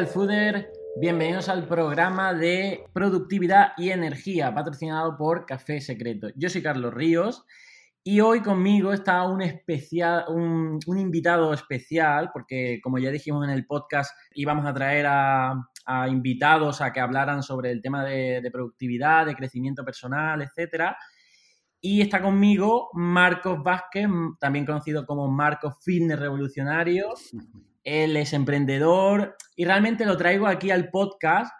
Real Fooder, bienvenidos al programa de productividad y energía patrocinado por Café Secreto. Yo soy Carlos Ríos y hoy conmigo está un, especial, un, invitado especial porque como ya dijimos en el podcast íbamos a traer a, invitados a que hablaran sobre el tema de, de productividad, de crecimiento personal, etcétera. Y está conmigo Marcos Vázquez, también conocido como Marcos Fitness Revolucionario. Él es emprendedor y realmente lo traigo aquí al podcast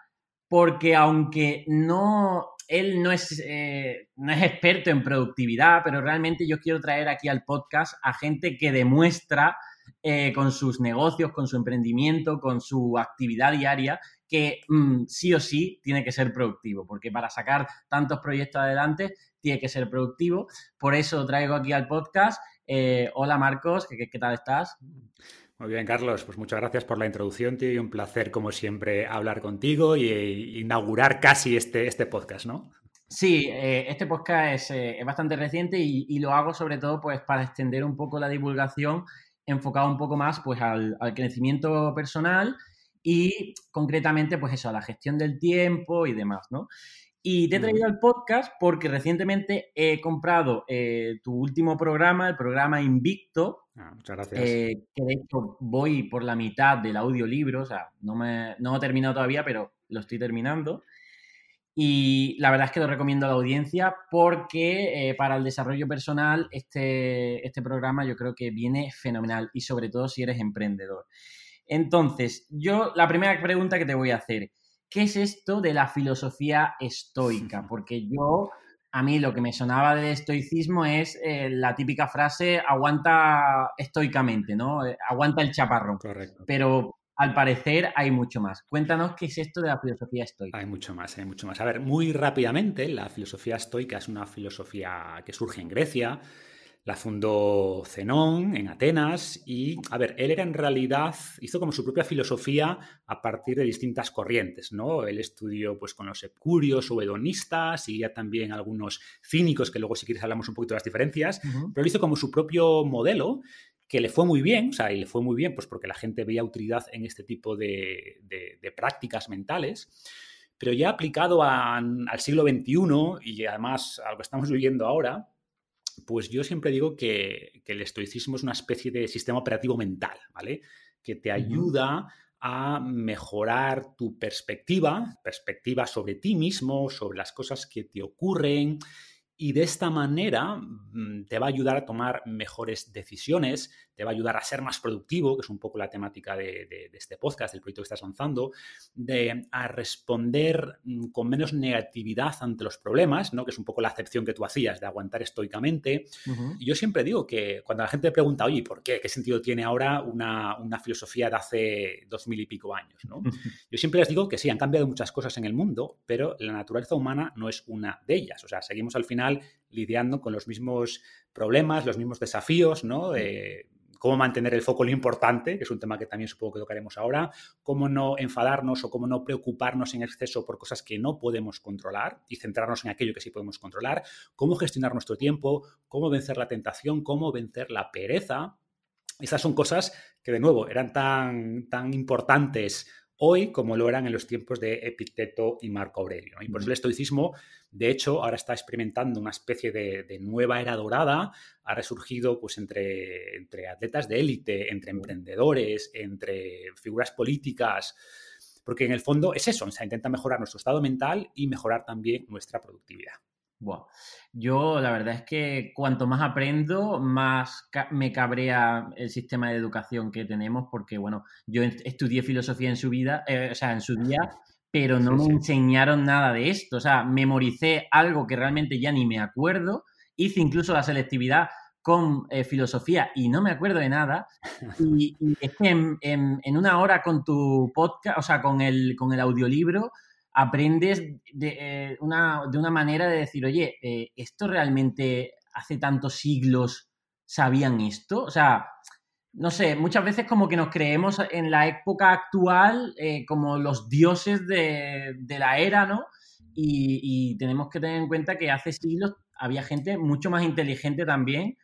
porque aunque no, él no es, eh, no es experto en productividad, pero realmente yo quiero traer aquí al podcast a gente que demuestra eh, con sus negocios, con su emprendimiento, con su actividad diaria, que mm, sí o sí tiene que ser productivo, porque para sacar tantos proyectos adelante tiene que ser productivo. Por eso traigo aquí al podcast. Eh, hola Marcos, ¿qué, ¿qué, tal estás? Muy bien, Carlos. Pues muchas gracias por la introducción, tío. Y un placer, como siempre, hablar contigo y, inaugurar casi este, este podcast, ¿no? Sí, eh, este podcast eh, es, bastante reciente y, lo hago sobre todo pues para extender un poco la divulgación, enfocado un poco más pues al, al crecimiento personal y concretamente pues eso, a la gestión del tiempo y demás, ¿no? Y te he traído al podcast porque recientemente he comprado eh, tu último programa, el programa Invicto. Ah, muchas gracias. Eh, que de hecho voy por la mitad del audiolibro, o sea, no, me, no he terminado todavía, pero lo estoy terminando. Y la verdad es que lo recomiendo a la audiencia porque eh, para el desarrollo personal este, este programa yo creo que viene fenomenal y sobre todo si eres emprendedor. Entonces, yo la primera pregunta que te voy a hacer, ¿qué es esto de la filosofía estoica? Porque yo, a mí lo que me sonaba del estoicismo es eh, la típica frase aguanta estoicamente, ¿no? Eh, aguanta el chaparrón. Correcto. Pero al parecer hay mucho más. Cuéntanos qué es esto de la filosofía estoica. Hay mucho más, hay mucho más. A ver, muy rápidamente, la filosofía estoica es una filosofía que surge en Grecia la fundó Zenón en Atenas y, a ver, él era en realidad, hizo como su propia filosofía a partir de distintas corrientes, ¿no? Él estudió pues con los epicúreos o hedonistas y ya también algunos cínicos, que luego si quieres hablamos un poquito de las diferencias, pero él hizo como su propio modelo que le fue muy bien, o sea, y le fue muy bien pues porque la gente veía utilidad en este tipo de, prácticas mentales, pero ya aplicado al siglo XXI y además a lo que estamos viviendo ahora, pues yo siempre digo que, el estoicismo es una especie de sistema operativo mental, ¿vale? Que te ayuda a mejorar tu perspectiva, perspectiva sobre ti mismo, sobre las cosas que te ocurren, y de esta manera mm, te va a ayudar a tomar mejores decisiones, te va a ayudar a ser más productivo, que es un poco la temática de, este podcast, del proyecto que estás lanzando, de, a responder mm, con menos negatividad ante los problemas, ¿no? que es un poco la acepción que tú hacías de aguantar estoicamente. Y yo siempre digo que cuando la gente pregunta, oye, ¿por qué? ¿Qué sentido tiene ahora una, filosofía de hace dos mil y pico años? ¿no? Yo siempre les digo que sí, han cambiado muchas cosas en el mundo, pero la naturaleza humana no es una de ellas. O sea, seguimos al final lidiando con los mismos problemas, los mismos desafíos, ¿no? Cómo mantener el foco lo importante, que es un tema que también supongo que tocaremos ahora, cómo no enfadarnos o cómo no preocuparnos en exceso por cosas que no podemos controlar y centrarnos en aquello que sí podemos controlar, cómo gestionar nuestro tiempo, cómo vencer la tentación, cómo vencer la pereza. Esas son cosas que, de nuevo, eran tan, tan importantes hoy como lo eran en los tiempos de Epicteto y Marco Aurelio. Y por eso el estoicismo, de hecho, ahora está experimentando una especie de, nueva era dorada, ha resurgido pues, entre, entre atletas de élite, entre emprendedores, entre figuras políticas, porque en el fondo es eso, se intenta mejorar nuestro estado mental y mejorar también nuestra productividad. Yo la verdad es que cuanto más aprendo, más me cabrea el sistema de educación que tenemos, porque bueno, yo estudié filosofía en su vida, eh, o sea, en su día, pero no me enseñaron nada de esto. O sea, memoricé algo que realmente ya ni me acuerdo. Hice incluso la selectividad con eh, filosofía y no me acuerdo de nada. Y, es que en, en, una hora con tu podcast, o sea, con el, con el audiolibro, aprendes de, eh, una, de una manera de decir, oye, eh, ¿esto realmente hace tantos siglos sabían esto? O sea, no sé, muchas veces como que nos creemos en la época actual eh, como los dioses de, la era, ¿no? Y, tenemos que tener en cuenta que hace siglos había gente mucho más inteligente también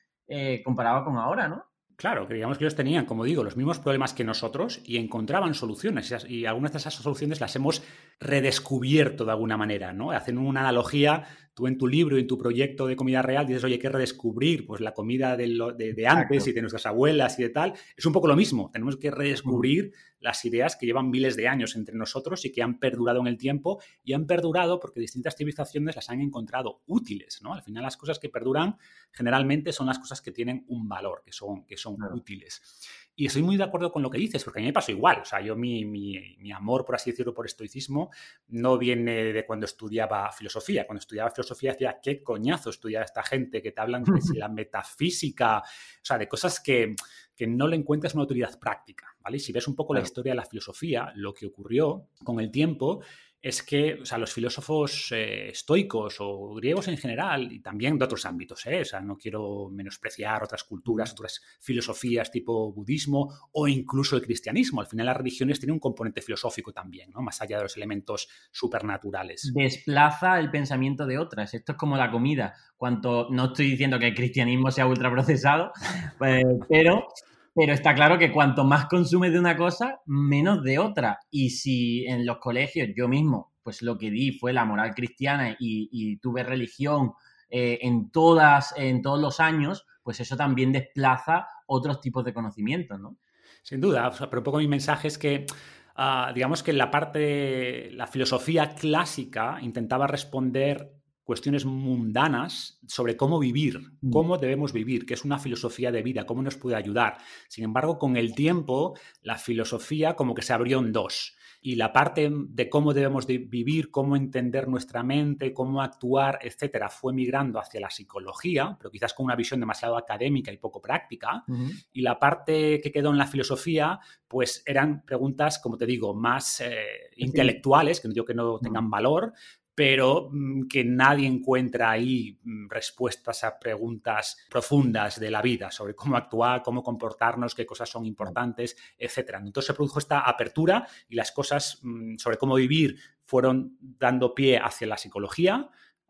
comparado con ahora, ¿no? Claro, creíamos que ellos tenían, como digo, los mismos problemas que nosotros y encontraban soluciones. Y algunas de esas soluciones las hemos redescubierto de alguna manera, ¿no? Hacen una analogía tú en tu libro y en tu proyecto de comida real dices, oye, hay que redescubrir pues, la comida de, antes y de nuestras abuelas y de tal. Es un poco lo mismo, tenemos que redescubrir las ideas que llevan miles de años entre nosotros y que han perdurado en el tiempo y han perdurado porque distintas civilizaciones las han encontrado útiles, ¿no? Al final las cosas que perduran generalmente son las cosas que tienen un valor, que son, que son útiles. Y estoy muy de acuerdo con lo que dices, porque a mí me pasó igual. O sea, yo mi, mi, amor, por así decirlo, por estoicismo, no viene de cuando estudiaba filosofía. Cuando estudiaba filosofía decía, qué coñazo estudiar a esta gente que te hablan de la metafísica, o sea, de cosas que, que no le encuentras una utilidad práctica. ¿vale? Si ves un poco la historia de la filosofía, lo que ocurrió con el tiempo es que o sea, los filósofos eh, estoicos o griegos en general, y también de otros ámbitos, ¿eh? o sea, no quiero menospreciar otras culturas, otras filosofías tipo budismo o incluso el cristianismo. Al final las religiones tienen un componente filosófico también, ¿no? más allá de los elementos supernaturales. Desplaza el pensamiento de otras. Esto es como la comida. Cuanto, no estoy diciendo que el cristianismo sea ultraprocesado, pues, pero pero está claro que cuanto más consumes de una cosa, menos de otra. Y si en los colegios yo mismo, pues lo que di fue la moral cristiana y, tuve religión eh, en, todas, en todos los años, pues eso también desplaza otros tipos de conocimientos, ¿no? Sin duda, pero un poco mi mensaje es que ah, digamos que la parte, la filosofía clásica intentaba responder cuestiones mundanas sobre cómo vivir, mm. cómo debemos vivir, que es una filosofía de vida, cómo nos puede ayudar. Sin embargo, con el tiempo, la filosofía como que se abrió en dos. Y la parte de cómo debemos vivir, cómo entender nuestra mente, cómo actuar, etcétera, fue migrando hacia la psicología, pero quizás con una visión demasiado académica y poco práctica. Y la parte que quedó en la filosofía, pues eran preguntas, como te digo, más eh, intelectuales, que no digo que no tengan valor, pero mm, que nadie encuentra ahí mm, respuestas a preguntas profundas de la vida sobre cómo actuar, cómo comportarnos, qué cosas son importantes, etc. Entonces se produjo esta apertura y las cosas mm, sobre cómo vivir fueron dando pie hacia la psicología,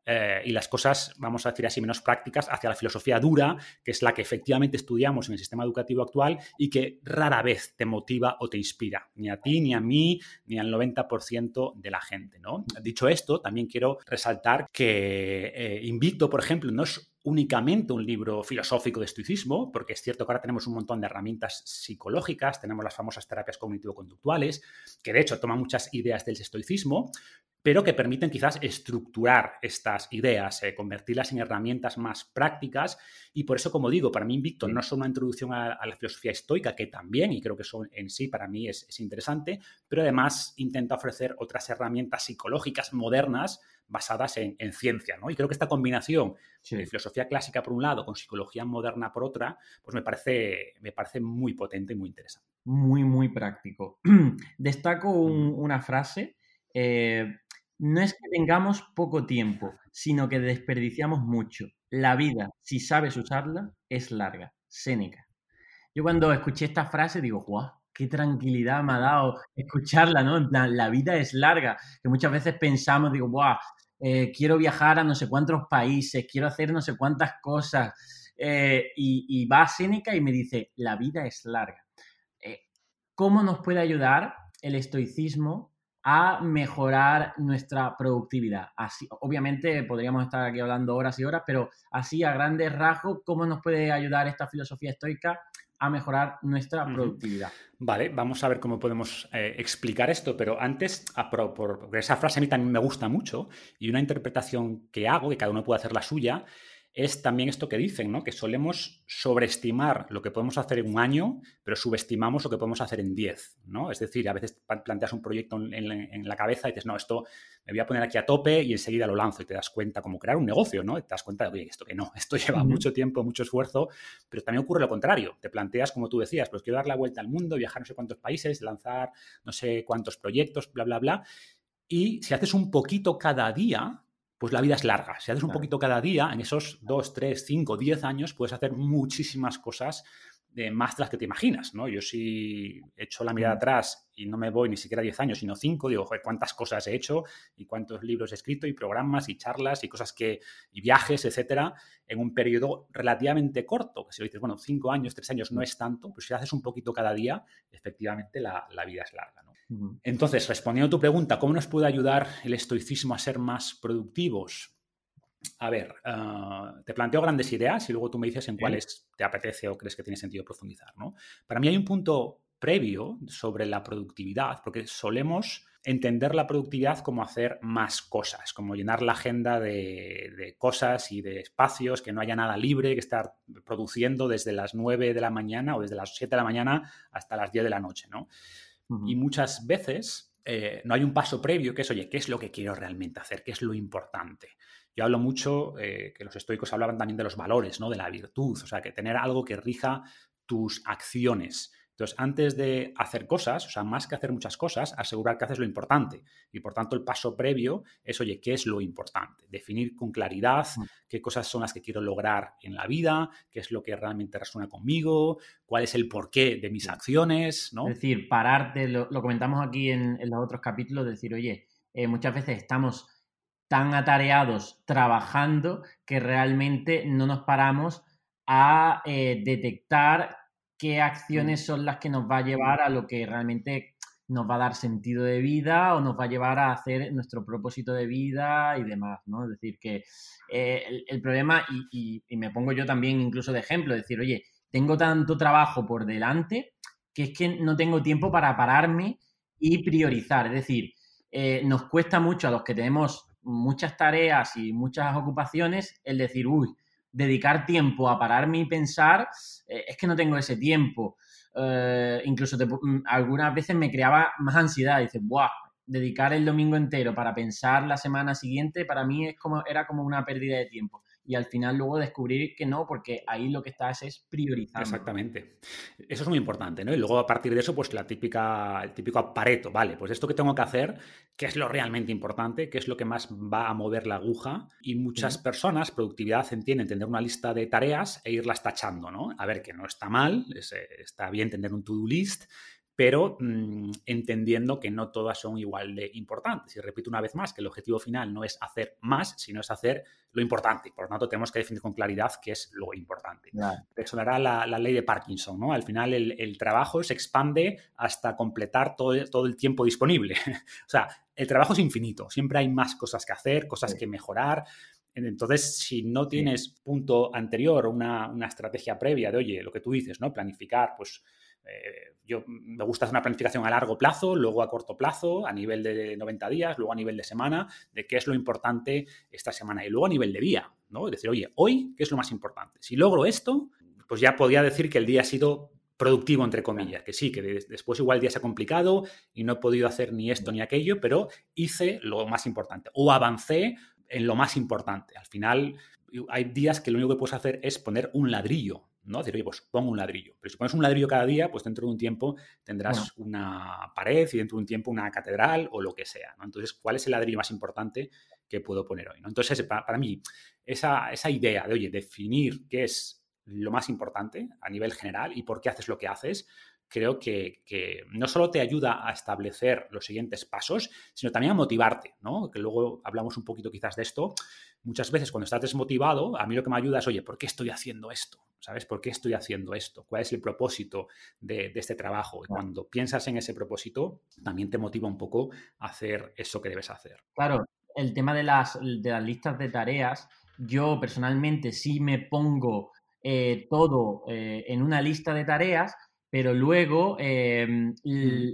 eh, y las cosas, vamos a decir así, menos prácticas hacia la filosofía dura, que es la que efectivamente estudiamos en el sistema educativo actual y que rara vez te motiva o te inspira, ni a ti, ni a mí, ni al 90% de la gente. ¿no? Dicho esto, también quiero resaltar que eh, Invicto, por ejemplo, no es únicamente un libro filosófico de estoicismo, porque es cierto que ahora tenemos un montón de herramientas psicológicas, tenemos las famosas terapias cognitivo-conductuales, que de hecho toman muchas ideas del estoicismo, pero que permiten quizás estructurar estas ideas, eh, convertirlas en herramientas más prácticas. Y por eso, como digo, para mí Invicto no es solo una introducción a, la filosofía estoica, que también, y creo que eso en sí para mí es, interesante, pero además intenta ofrecer otras herramientas psicológicas modernas basadas en, ciencia. ¿no? Y creo que esta combinación de filosofía clásica por un lado con psicología moderna por otra, pues me parece, me parece muy potente y muy interesante. Muy, muy práctico. Destaco una frase. Eh, no es que tengamos poco tiempo, sino que desperdiciamos mucho. La vida, si sabes usarla, es larga. Séneca. Yo cuando escuché esta frase digo, guau, qué tranquilidad me ha dado escucharla, ¿no? En plan, la vida es larga, que muchas veces pensamos, digo, guau, eh, quiero viajar a no sé cuántos países, quiero hacer no sé cuántas cosas. Eh, y, va Séneca y me dice, la vida es larga. Eh, ¿Cómo nos puede ayudar el estoicismo a mejorar nuestra productividad. Así, obviamente podríamos estar aquí hablando horas y horas, pero así a grandes rasgos, ¿cómo nos puede ayudar esta filosofía estoica a mejorar nuestra productividad? Vale, vamos a ver cómo podemos eh, explicar esto, pero antes, a porque esa frase a mí también me gusta mucho y una interpretación que hago, que cada uno puede hacer la suya, es también esto que dicen, ¿no? Que solemos sobreestimar lo que podemos hacer en un año, pero subestimamos lo que podemos hacer en 10, ¿no? Es decir, a veces planteas un proyecto en, la cabeza y dices, no, esto me voy a poner aquí a tope y enseguida lo lanzo y te das cuenta, como crear un negocio, ¿no? te das cuenta de, oye, esto que no, esto lleva mucho tiempo, mucho esfuerzo, pero también ocurre lo contrario. Te planteas, como tú decías, pues quiero dar la vuelta al mundo, viajar no sé cuántos países, lanzar no sé cuántos proyectos, bla, bla, bla. Y si haces un poquito cada día, pues la vida es larga. Si haces un poquito cada día, en esos 2, 3, 5, 10 años, puedes hacer muchísimas cosas más de las que te imaginas, ¿no? Yo si echo la mirada atrás y no me voy ni siquiera 10 años, sino 5, digo, joder, cuántas cosas he hecho y cuántos libros he escrito y programas y charlas y cosas que, y viajes, etcétera, en un periodo relativamente corto. Que si dices, bueno, 5 años, 3 años no es tanto, pues si haces un poquito cada día, efectivamente la, la vida es larga, ¿no? Entonces, respondiendo a tu pregunta, ¿cómo nos puede ayudar el estoicismo a ser más productivos? A ver, ah, te planteo grandes ideas y luego tú me dices en cuáles te apetece o crees que tiene sentido profundizar. ¿no? Para mí hay un punto previo sobre la productividad, porque solemos entender la productividad como hacer más cosas, como llenar la agenda de, cosas y de espacios, que no haya nada libre, que estar produciendo desde las 9 de la mañana o desde las 7 de la mañana hasta las 10 de la noche. ¿no? Y muchas veces eh, no hay un paso previo que es, oye, ¿qué es lo que quiero realmente hacer? ¿Qué es lo importante? Yo hablo mucho, eh, que los estoicos hablaban también de los valores, ¿no? De la virtud, o sea, que tener algo que rija tus acciones. Entonces, antes de hacer cosas, o sea, más que hacer muchas cosas, asegurar que haces lo importante. Y por tanto, el paso previo es, oye, ¿qué es lo importante? Definir con claridad qué cosas son las que quiero lograr en la vida, qué es lo que realmente resuena conmigo, cuál es el porqué de mis acciones, ¿no? Es decir, pararte, lo, comentamos aquí en, los otros capítulos, decir, oye, eh, muchas veces estamos tan atareados trabajando que realmente no nos paramos a eh, detectar qué acciones son las que nos va a llevar a lo que realmente nos va a dar sentido de vida o nos va a llevar a hacer nuestro propósito de vida y demás, ¿no? Es decir, que eh, el, problema, y, me pongo yo también incluso de ejemplo, decir, oye, tengo tanto trabajo por delante que es que no tengo tiempo para pararme y priorizar. Es decir, eh, nos cuesta mucho a los que tenemos muchas tareas y muchas ocupaciones el decir, uy, dedicar tiempo a pararme y pensar, eh, es que no tengo ese tiempo. Eh, incluso mm, algunas veces me creaba más ansiedad. Dices, ¡buah! Dedicar el domingo entero para pensar la semana siguiente, para mí es como, era como una pérdida de tiempo y al final luego descubrir que no, porque ahí lo que estás es priorizar. Exactamente. Eso es muy importante, ¿no? Y luego a partir de eso, pues la típica, el típico apareto, vale, pues esto que tengo que hacer, ¿qué es lo realmente importante? ¿Qué es lo que más va a mover la aguja? Y muchas personas, productividad entienden tener una lista de tareas e irlas tachando, ¿no? A ver, que no está mal, eh, está bien tener un to-do list, pero mm, entendiendo que no todas son igual de importantes. Y repito una vez más que el objetivo final no es hacer más, sino es hacer lo importante. Por lo tanto, tenemos que definir con claridad qué es lo importante. Claro. Sonará la, la, ley de Parkinson, ¿no? Al final el, trabajo se expande hasta completar todo, todo el tiempo disponible. o sea, el trabajo es infinito, siempre hay más cosas que hacer, cosas que mejorar. Entonces, si no tienes punto anterior, una, una estrategia previa de, oye, lo que tú dices, ¿no? Planificar, pues eh, yo me gusta hacer una planificación a largo plazo, luego a corto plazo, a nivel de 90 días, luego a nivel de semana, de qué es lo importante esta semana y luego a nivel de día, ¿no? Es decir, oye, hoy, ¿qué es lo más importante? Si logro esto, pues ya podría decir que el día ha sido productivo, entre comillas, que sí, que después igual el día se ha complicado y no he podido hacer ni esto ni aquello, pero hice lo más importante o avancé en lo más importante. Al final, hay días que lo único que puedes hacer es poner un ladrillo ¿no? Decir, oye, pues pongo un ladrillo. Pero si pones un ladrillo cada día, pues dentro de un tiempo tendrás una pared y dentro de un tiempo una catedral o lo que sea, ¿no? Entonces, ¿cuál es el ladrillo más importante que puedo poner hoy? ¿no? Entonces, para, mí, esa, esa, idea de, oye, definir qué es lo más importante a nivel general y por qué haces lo que haces, creo que, no solo te ayuda a establecer los siguientes pasos, sino también a motivarte, ¿no? Que luego hablamos un poquito quizás de esto. Muchas veces cuando estás desmotivado, a mí lo que me ayuda es, oye, ¿por qué estoy haciendo esto? ¿Sabes? ¿Por qué estoy haciendo esto? ¿Cuál es el propósito de, este trabajo? Y cuando piensas en ese propósito, también te motiva un poco a hacer eso que debes hacer. Claro, el tema de las, de las listas de tareas, yo personalmente sí me pongo eh, todo eh, en una lista de tareas, pero luego em,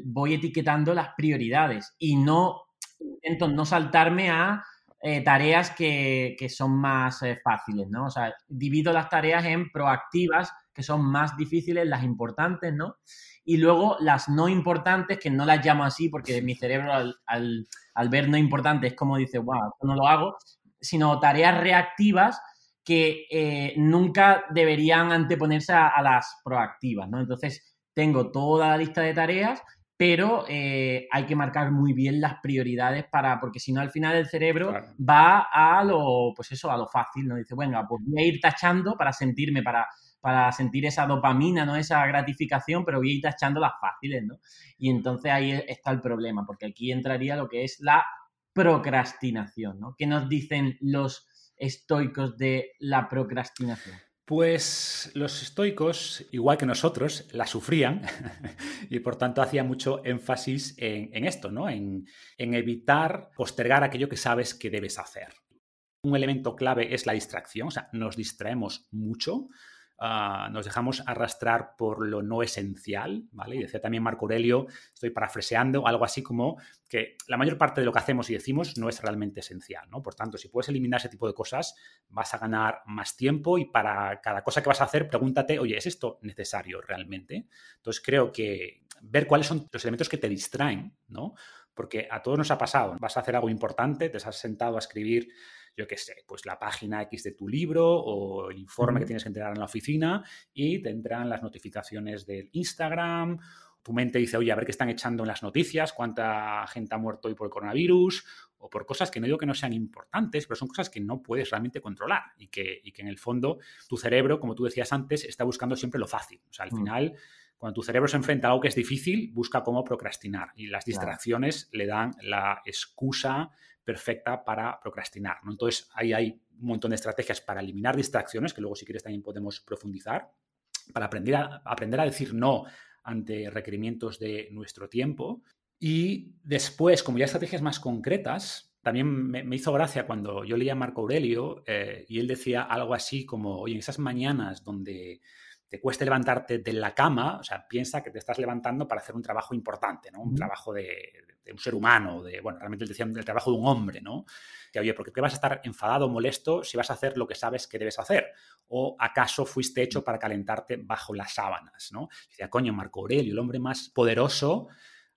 voy etiquetando las prioridades y no intento no saltarme a eh, tareas que, son más eh, fáciles, ¿no? O sea, divido las tareas en proactivas, que son más difíciles, las importantes, ¿no? Y luego las no importantes, que no las llamo así porque mi cerebro al, ver no importantes es como dice, wow, no lo hago, sino tareas reactivas que eh, nunca deberían anteponerse a, las proactivas, ¿no? Entonces, tengo toda la lista de tareas, pero eh, hay que marcar muy bien las prioridades para, porque si no, al final el cerebro va a lo, pues eso, a lo fácil, ¿no? Dice, bueno, pues voy a ir tachando para sentirme, para, para sentir esa dopamina, ¿no? Esa gratificación, pero voy a ir tachando las fáciles, ¿no? Y entonces ahí está el problema, porque aquí entraría lo que es la procrastinación, ¿no? ¿Qué nos dicen los estoicos de la procrastinación? Pues los estoicos, igual que nosotros, la sufrían y por tanto hacía mucho énfasis en, esto, ¿no? En, en, evitar postergar aquello que sabes que debes hacer. Un elemento clave es la distracción, o sea, nos distraemos mucho, Ah, nos dejamos arrastrar por lo no esencial, ¿vale? Y decía también Marco Aurelio, estoy parafraseando, algo así como que la mayor parte de lo que hacemos y decimos no es realmente esencial, ¿no? Por tanto, si puedes eliminar ese tipo de cosas, vas a ganar más tiempo y para cada cosa que vas a hacer, pregúntate, oye, ¿es esto necesario realmente? Entonces creo que ver cuáles son los elementos que te distraen, ¿no? Porque a todos nos ha pasado, vas a hacer algo importante, te has sentado a escribir yo qué sé, pues la página X de tu libro o el informe que tienes que entregar en la oficina y te entran las notificaciones del Instagram. Tu mente dice, oye, a ver qué están echando en las noticias, cuánta gente ha muerto hoy por el coronavirus o por cosas que no digo que no sean importantes, pero son cosas que no puedes realmente controlar y que, que en el fondo tu cerebro, como tú decías antes, está buscando siempre lo fácil. O sea, al mm. final cuando tu cerebro se enfrenta a algo que es difícil, busca cómo procrastinar y las distracciones le dan la excusa perfecta para procrastinar. ¿no? Entonces, ahí hay un montón de estrategias para eliminar distracciones, que luego si quieres también podemos profundizar, para aprender a, aprender a decir no ante requerimientos de nuestro tiempo. Y después, como ya estrategias más concretas, también me, hizo gracia cuando yo leía a Marco Aurelio eh, y él decía algo así como, oye, en esas mañanas donde te cueste levantarte de la cama, o sea, piensa que te estás levantando para hacer un trabajo importante, ¿no? Un trabajo de, un ser humano, de, bueno, realmente decía del trabajo de un hombre, ¿no? Que, oye, ¿por qué vas a estar enfadado o molesto si vas a hacer lo que sabes que debes hacer? ¿O acaso fuiste hecho para calentarte bajo las sábanas, ¿no? decía, coño, Marco Aurelio, el hombre más poderoso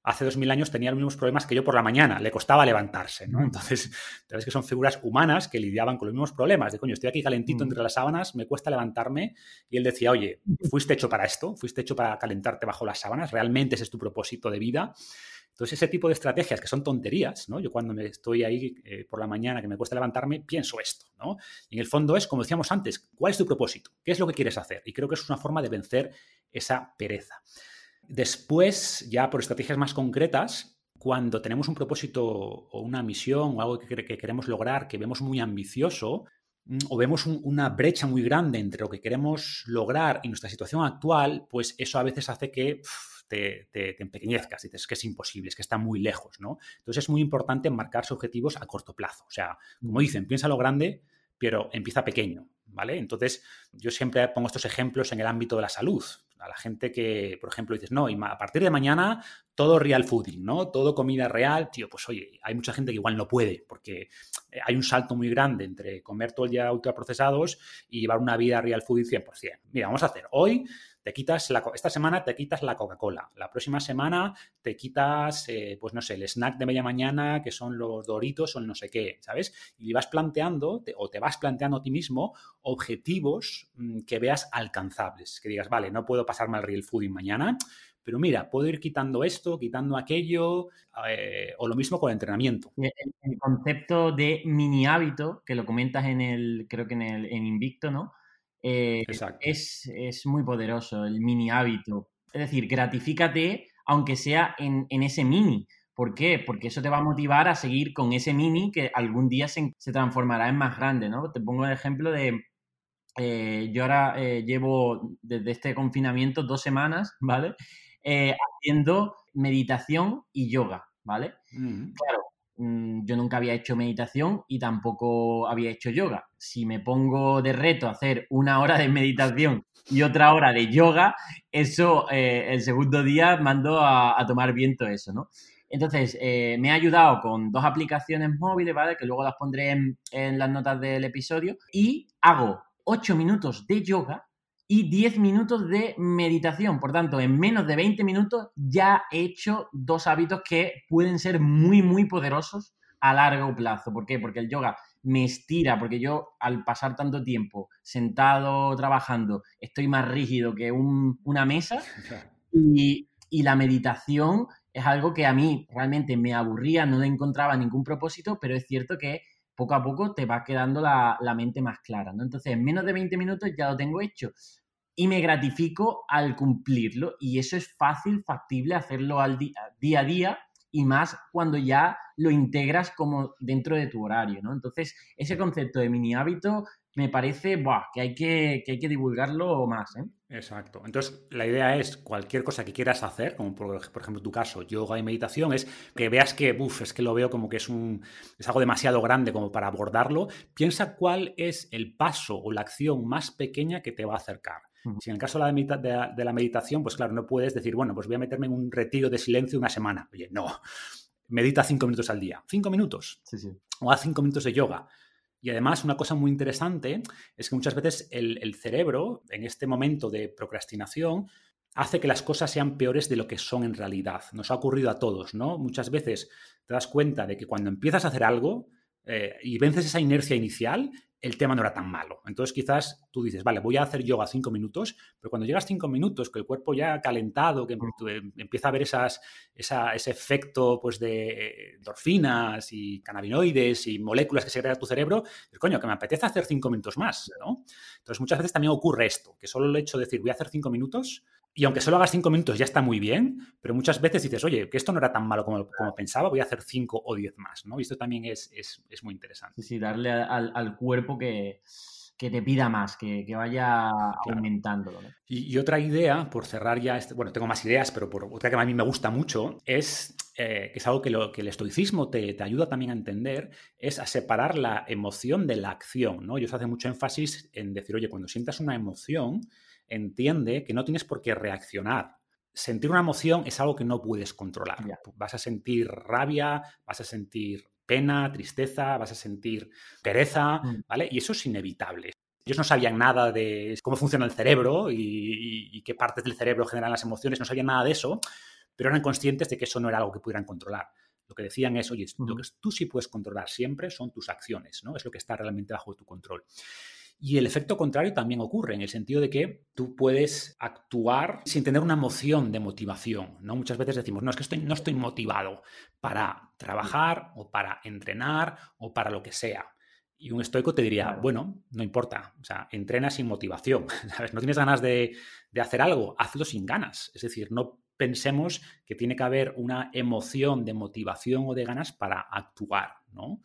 hace dos mil años tenía los mismos problemas que yo por la mañana, le costaba levantarse, ¿no? Entonces, sabes que son figuras humanas que lidiaban con los mismos problemas, de coño, estoy aquí calentito mm. entre las sábanas, me cuesta levantarme, y él decía, oye, fuiste hecho para esto, fuiste hecho para calentarte bajo las sábanas, realmente ese es tu propósito de vida. Entonces, ese tipo de estrategias que son tonterías, ¿no? Yo cuando me estoy ahí eh, por la mañana que me cuesta levantarme, pienso esto, ¿no? Y en el fondo es, como decíamos antes, ¿cuál es tu propósito? ¿Qué es lo que quieres hacer? Y creo que es una forma de vencer esa pereza. Después, ya por estrategias más concretas, cuando tenemos un propósito o una misión o algo que, queremos lograr que vemos muy ambicioso, mm, o vemos una brecha muy grande entre lo que queremos lograr y nuestra situación actual, pues eso a veces hace que te, te, empequeñezcas, dices que es imposible, es que está muy lejos, ¿no? Entonces es muy importante marcarse objetivos a corto plazo. O sea, como dicen, piensa lo grande, pero empieza pequeño, ¿vale? Entonces yo siempre pongo estos ejemplos en el ámbito de la salud a la gente que, por ejemplo, dices, no, a partir de mañana todo real fooding, ¿no? Todo comida real, tío, pues oye, hay mucha gente que igual no puede, porque eh, hay un salto muy grande entre comer todo el día ultraprocesados y llevar una vida real fooding 100%. Mira, vamos a hacer hoy te quitas la, esta semana te quitas la Coca-Cola, la próxima semana te quitas, eh, pues no sé, el snack de media mañana, que son los doritos o el no sé qué, ¿sabes? Y vas planteando, o te vas planteando a ti mismo, objetivos mm, que veas alcanzables, que digas, vale, no puedo pasarme al real fooding mañana, pero mira, puedo ir quitando esto, quitando aquello, eh, o lo mismo con el entrenamiento. El, concepto de mini hábito, que lo comentas en el, creo que en el en Invicto, ¿no? Eh, es, es, muy poderoso el mini hábito. Es decir, gratifícate aunque sea en, en, ese mini. ¿Por qué? Porque eso te va a motivar a seguir con ese mini que algún día se, se transformará en más grande, ¿no? Te pongo el ejemplo de, eh, yo ahora eh, llevo desde este confinamiento dos semanas, ¿vale? haciendo meditación y yoga, ¿vale? Claro, yo nunca había hecho meditación y tampoco había hecho yoga. Si me pongo de reto hacer una hora de meditación y otra hora de yoga, eso eh, el segundo día mando a, tomar viento eso, ¿no? Entonces, eh, me ha ayudado con dos aplicaciones móviles, ¿vale? Que luego las pondré en, en las notas del episodio. Y hago ocho minutos de yoga y 10 minutos de meditación. Por tanto, en menos de 20 minutos ya he hecho dos hábitos que pueden ser muy, muy poderosos a largo plazo. ¿Por qué? Porque el yoga me estira, porque yo al pasar tanto tiempo sentado trabajando estoy más rígido que una mesa y, la meditación es algo que a mí realmente me aburría, no encontraba ningún propósito, pero es cierto que poco a poco te va quedando la, mente más clara, ¿no? Entonces, en menos de 20 minutos ya lo tengo hecho. y me gratifico al cumplirlo. Y eso es fácil, factible hacerlo al día a día y más cuando ya lo integras como dentro de tu horario, ¿no? Entonces, ese concepto de mini hábito me parece que, hay que, hay que divulgarlo más. ¿eh? Exacto. Entonces, la idea es cualquier cosa que quieras hacer, como por, ejemplo tu caso, yoga y meditación, es que veas que, uff, es que lo veo como que es, un, es algo demasiado grande como para abordarlo. Piensa cuál es el paso o la acción más pequeña que te va a acercar. Si en el caso de la, de la meditación, pues claro, no puedes decir, bueno, pues voy a meterme en un retiro de silencio una semana. Oye, no. Medita cinco minutos al día. Cinco minutos. Sí, sí. O haz cinco minutos de yoga. Y además, una cosa muy interesante es que muchas veces el, cerebro, en este momento de procrastinación, hace que las cosas sean peores de lo que son en realidad. Nos ha ocurrido a todos, ¿no? Muchas veces te das cuenta de que cuando empiezas a hacer algo eh, y vences esa inercia inicial, el tema no era tan malo. Entonces quizás tú dices, vale, voy a hacer yoga cinco minutos, pero cuando llegas cinco minutos, que el cuerpo ya ha calentado, que em, empieza a ver esas, ese efecto pues, de endorfinas y cannabinoides y moléculas que se crean en tu cerebro, es coño, que me apetece hacer cinco minutos más, ¿no? Entonces muchas veces también ocurre esto, que solo el hecho de decir, voy a hacer cinco minutos, y aunque solo hagas cinco minutos ya está muy bien, pero muchas veces dices, oye, que esto no era tan malo como, como pensaba, voy a hacer cinco o diez más, ¿no? Y esto también es, es, muy interesante. Sí, sí, darle al, cuerpo que, te pida más, que, vaya aumentándolo. Y, otra idea, por cerrar ya, este, bueno, tengo más ideas, pero por otra que a mí me gusta mucho, es eh, que es algo que, lo, que el estoicismo te, te, ayuda también a entender, es a separar la emoción de la acción, ¿no? Ellos hacen mucho énfasis en decir, oye, cuando sientas una emoción, entiende que no tienes por qué reaccionar. Sentir una emoción es algo que no puedes controlar. Vas a sentir rabia, vas a sentir pena, tristeza, vas a sentir pereza, mm. ¿vale? Y eso es inevitable. Ellos no sabían nada de cómo funciona el cerebro y, qué partes del cerebro generan las emociones, no sabían nada de eso, pero eran conscientes de que eso no era algo que pudieran controlar. Lo que decían es, oye, lo que tú sí puedes controlar siempre son tus acciones, ¿no? Es lo que está realmente bajo tu control. Y el efecto contrario también ocurre, en el sentido de que tú puedes actuar sin tener una emoción de motivación. ¿no? Muchas veces decimos, no, es que estoy, no estoy motivado para trabajar o para entrenar o para lo que sea. Y un estoico te diría, bueno, no importa, o sea, entrena sin motivación, ¿sabes? No tienes ganas de, de hacer algo, hazlo sin ganas. Es decir, no pensemos que tiene que haber una emoción de motivación o de ganas para actuar, ¿no?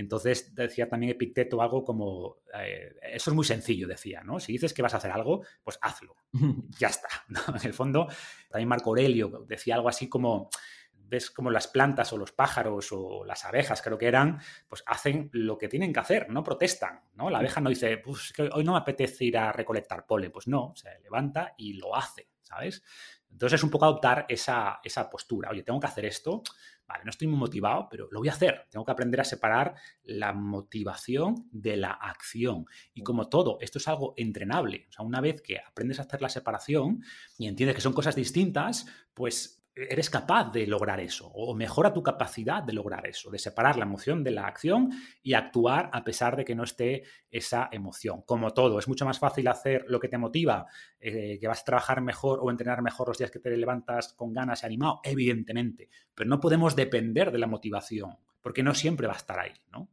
Entonces decía también Epicteto algo como, eh, eso es muy sencillo, decía, ¿no? Si dices que vas a hacer algo, pues hazlo. ya está. En el fondo, también Marco Aurelio decía algo así como, ves como las plantas o los pájaros o las abejas, creo que eran, pues hacen lo que tienen que hacer, no protestan, ¿no? La abeja no dice, pues que hoy no me apetece ir a recolectar polen, pues no, se levanta y lo hace, ¿sabes? Entonces es un poco adoptar esa, esa postura, oye, tengo que hacer esto, vale, no estoy muy motivado, pero lo voy a hacer. Tengo que aprender a separar la motivación de la acción. Y como todo, esto es algo entrenable. O sea, una vez que aprendes a hacer la separación y entiendes que son cosas distintas, pues eres capaz de lograr eso o mejora tu capacidad de lograr eso, de separar la emoción de la acción y actuar a pesar de que no esté esa emoción. Como todo, es mucho más fácil hacer lo que te motiva, eh, que vas a trabajar mejor o entrenar mejor los días que te levantas con ganas y animado, evidentemente, pero no podemos depender de la motivación porque no siempre va a estar ahí, ¿no?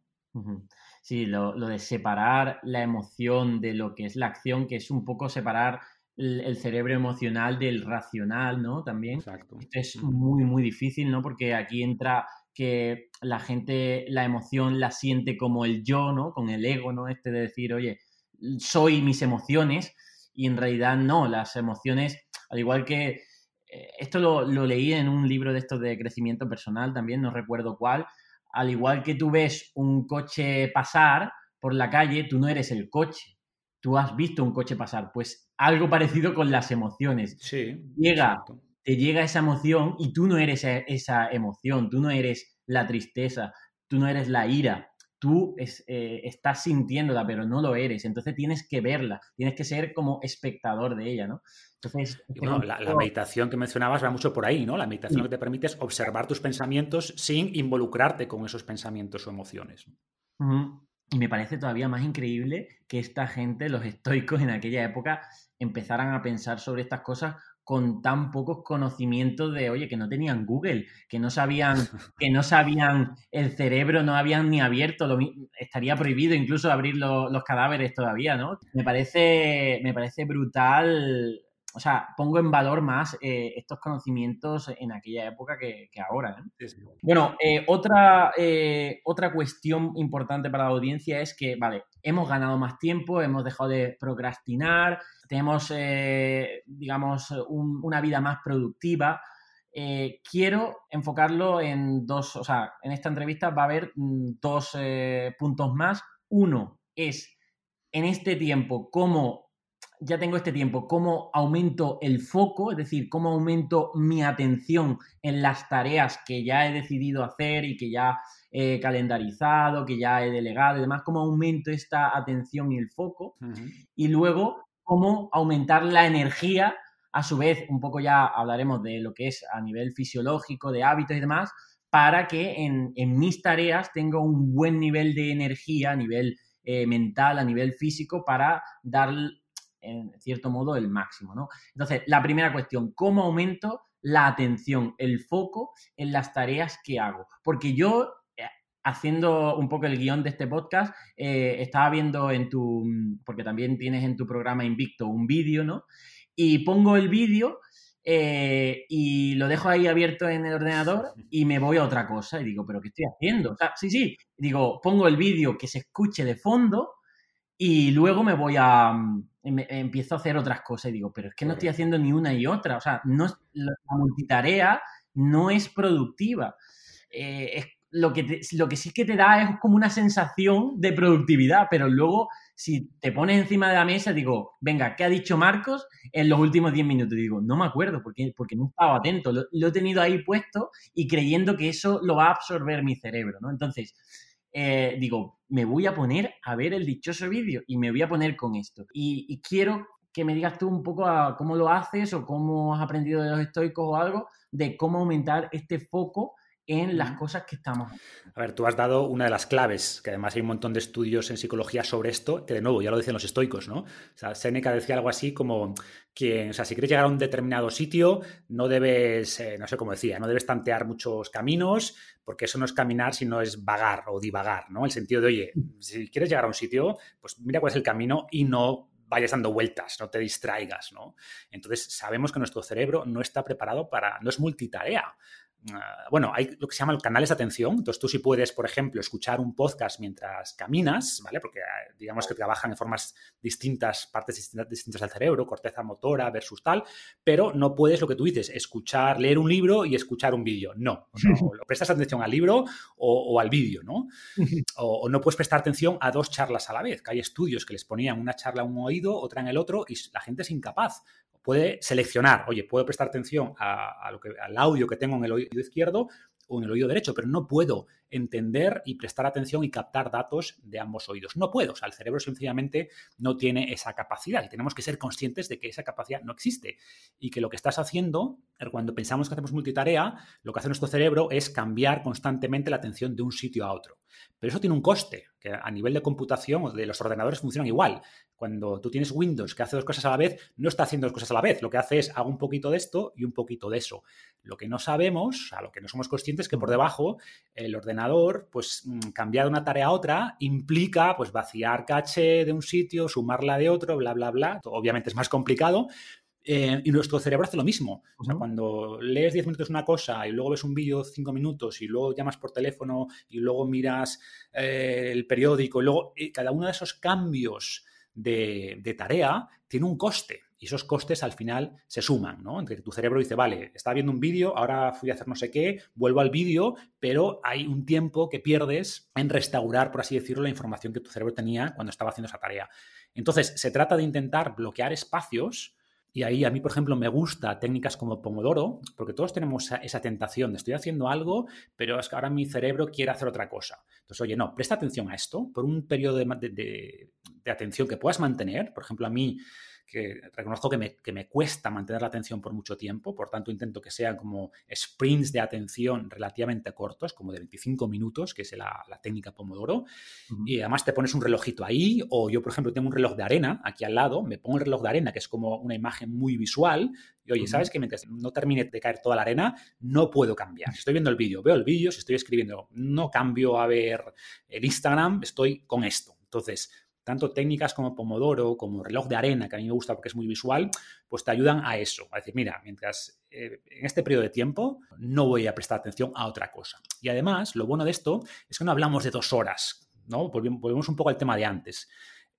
Sí, lo de separar la emoción de lo que es la acción, que es un poco separar el cerebro emocional del racional, ¿no? También. Exacto. Esto es muy, muy difícil, ¿no? Porque aquí entra que la gente, la emoción la siente como el yo, ¿no? Con el ego, ¿no? Este de decir, oye, soy mis emociones, y en realidad no, las emociones, al igual que, eh, esto lo, lo leí en un libro de estos de crecimiento personal también, no recuerdo cuál, al igual que tú ves un coche pasar por la calle, tú no eres el coche, tú has visto un coche pasar, pues algo parecido con las emociones. Sí. Llega, te llega esa emoción y tú no eres e, esa emoción, tú no eres la tristeza, tú no eres la ira, tú eh, estás sintiéndola, pero no lo eres. Entonces tienes que verla, tienes que ser como espectador de ella, ¿no? Entonces, este la, meditación que mencionabas va mucho por ahí, ¿no? La meditación que te permite es observar tus pensamientos sin involucrarte con esos pensamientos o emociones. Y me parece todavía más increíble que esta gente, los estoicos en aquella época, empezaran a pensar sobre estas cosas con tan pocos conocimientos de, oye, que no tenían Google, que no sabían, que no sabían el cerebro, no habían ni abierto, lo, estaría prohibido incluso abrir los cadáveres todavía, ¿no? Me parece, me parece brutal o sea, pongo en valor más eh, estos conocimientos en aquella época que, ahora. ¿eh? Bueno, eh, otra, otra cuestión importante para la audiencia es que, vale, hemos ganado más tiempo, hemos dejado de procrastinar, tenemos, digamos, una vida más productiva. quiero enfocarlo en dos, o sea, en esta entrevista va a haber mm, dos puntos más. Uno es, en este tiempo, cómo ya tengo este tiempo, cómo aumento el foco, es decir, cómo aumento mi atención en las tareas que ya he decidido hacer y que ya he calendarizado, que ya he delegado y demás, cómo aumento esta atención y el foco. Y luego, cómo aumentar la energía, a su vez, un poco ya hablaremos de lo que es a nivel fisiológico, de hábitos y demás, para que en, mis tareas tenga un buen nivel de energía a nivel eh, mental, a nivel físico, para dar en cierto modo, el máximo, ¿no? Entonces, la primera cuestión, ¿cómo aumento la atención, el foco en las tareas que hago? Porque yo, eh, haciendo un poco el guion de este podcast, eh, estaba viendo en tu, porque también tienes en tu programa Invicto un vídeo, ¿no? Y pongo el vídeo eh, y lo dejo ahí abierto en el ordenador y me voy a otra cosa y digo, pero ¿qué estoy haciendo? O sea, sí, sí, digo, pongo el vídeo que se escuche de fondo y luego me voy a, empiezo a hacer otras cosas y digo, pero es que no estoy haciendo ni una y otra. O sea, no, la multitarea no es productiva. Eh, lo, que lo que sí que te da es como una sensación de productividad, pero luego si te pones encima de la mesa, digo, venga, ¿qué ha dicho Marcos en los últimos 10 minutos? digo, no me acuerdo porque, porque no estaba atento, lo, lo, he tenido ahí puesto y creyendo que eso lo va a absorber mi cerebro, ¿no? Entonces, eh, digo, me voy a poner a ver el dichoso vídeo y me voy a poner con esto. Y, quiero que me digas tú un poco cómo lo haces o cómo has aprendido de los estoicos o algo, de cómo aumentar este foco en las cosas que estamos. A ver, tú has dado una de las claves, que además hay un montón de estudios en psicología sobre esto, que de nuevo ya lo decían los estoicos, ¿no? O sea, Seneca decía algo así como que, o sea, si quieres llegar a un determinado sitio, no debes, eh, no sé cómo decía, no debes tantear muchos caminos, porque eso no es caminar, sino es vagar o divagar, ¿no? El sentido de, oye, si quieres llegar a un sitio, pues mira cuál es el camino y no vayas dando vueltas, no te distraigas, ¿no? Entonces sabemos que nuestro cerebro no está preparado para, no es multitarea. Ah, bueno, hay lo que se llama canales de atención. Entonces, tú sí puedes, por ejemplo, escuchar un podcast mientras caminas, ¿vale? Porque ah, digamos que trabajan en formas distintas, partes distintas, del cerebro, corteza motora versus tal, pero no puedes lo que tú dices, escuchar, leer un libro y escuchar un vídeo. No, o prestas atención al libro o, al vídeo, ¿no? O, o, no puedes prestar atención a dos charlas a la vez, que hay estudios que les ponían una charla en un oído, otra en el otro, y la gente es incapaz puede seleccionar, oye, puedo prestar atención a, lo que, al audio que tengo en el oído izquierdo o en el oído derecho, pero no puedo entender y prestar atención y captar datos de ambos oídos. No puedo, o sea, el cerebro sencillamente no tiene esa capacidad y tenemos que ser conscientes de que esa capacidad no existe y que lo que estás haciendo, cuando pensamos que hacemos multitarea, lo que hace nuestro cerebro es cambiar constantemente la atención de un sitio a otro. Pero eso tiene un coste, que a nivel de computación o de los ordenadores funcionan igual. Cuando tú tienes Windows que hace dos cosas a la vez, no está haciendo dos cosas a la vez. Lo que hace es hago un poquito de esto y un poquito de eso. Lo que no sabemos, a lo que no somos conscientes, es que por debajo el ordenador, pues mm, cambiar de una tarea a otra implica pues vaciar caché de un sitio, sumarla de otro, bla, bla, bla. Obviamente es más complicado, eh, y nuestro cerebro hace lo mismo. O sea, cuando lees 10 minutos una cosa y luego ves un vídeo 5 minutos y luego llamas por teléfono y luego miras eh, el periódico y luego cada uno de esos cambios de, tarea tiene un coste y esos costes al final se suman, ¿no? Entre tu cerebro dice, vale, estaba viendo un vídeo, ahora fui a hacer no sé qué, vuelvo al vídeo, pero hay un tiempo que pierdes en restaurar, por así decirlo, la información que tu cerebro tenía cuando estaba haciendo esa tarea. Entonces, se trata de intentar bloquear espacios y ahí a mí, por ejemplo, me gusta técnicas como Pomodoro, porque todos tenemos esa, tentación de estoy haciendo algo, pero es que ahora mi cerebro quiere hacer otra cosa. Entonces, oye, no, presta atención a esto por un periodo de, atención que puedas mantener. Por ejemplo, a mí que reconozco que me, que me, cuesta mantener la atención por mucho tiempo, por tanto intento que sean como sprints de atención relativamente cortos, como de 25 minutos, que es la, técnica Pomodoro, y además te pones un relojito ahí, o yo por ejemplo tengo un reloj de arena aquí al lado, me pongo el reloj de arena, que es como una imagen muy visual, y oye, ¿sabes que mientras no termine de caer toda la arena, no puedo cambiar? Si estoy viendo el vídeo, veo el vídeo, si estoy escribiendo, no cambio a ver el Instagram, estoy con esto. Entonces, tanto técnicas como Pomodoro, como reloj de arena, que a mí me gusta porque es muy visual, pues te ayudan a eso, a decir, mira, mientras eh, en este periodo de tiempo no voy a prestar atención a otra cosa. Y además, lo bueno de esto es que no hablamos de dos horas, ¿no? Volvemos un poco al tema de antes.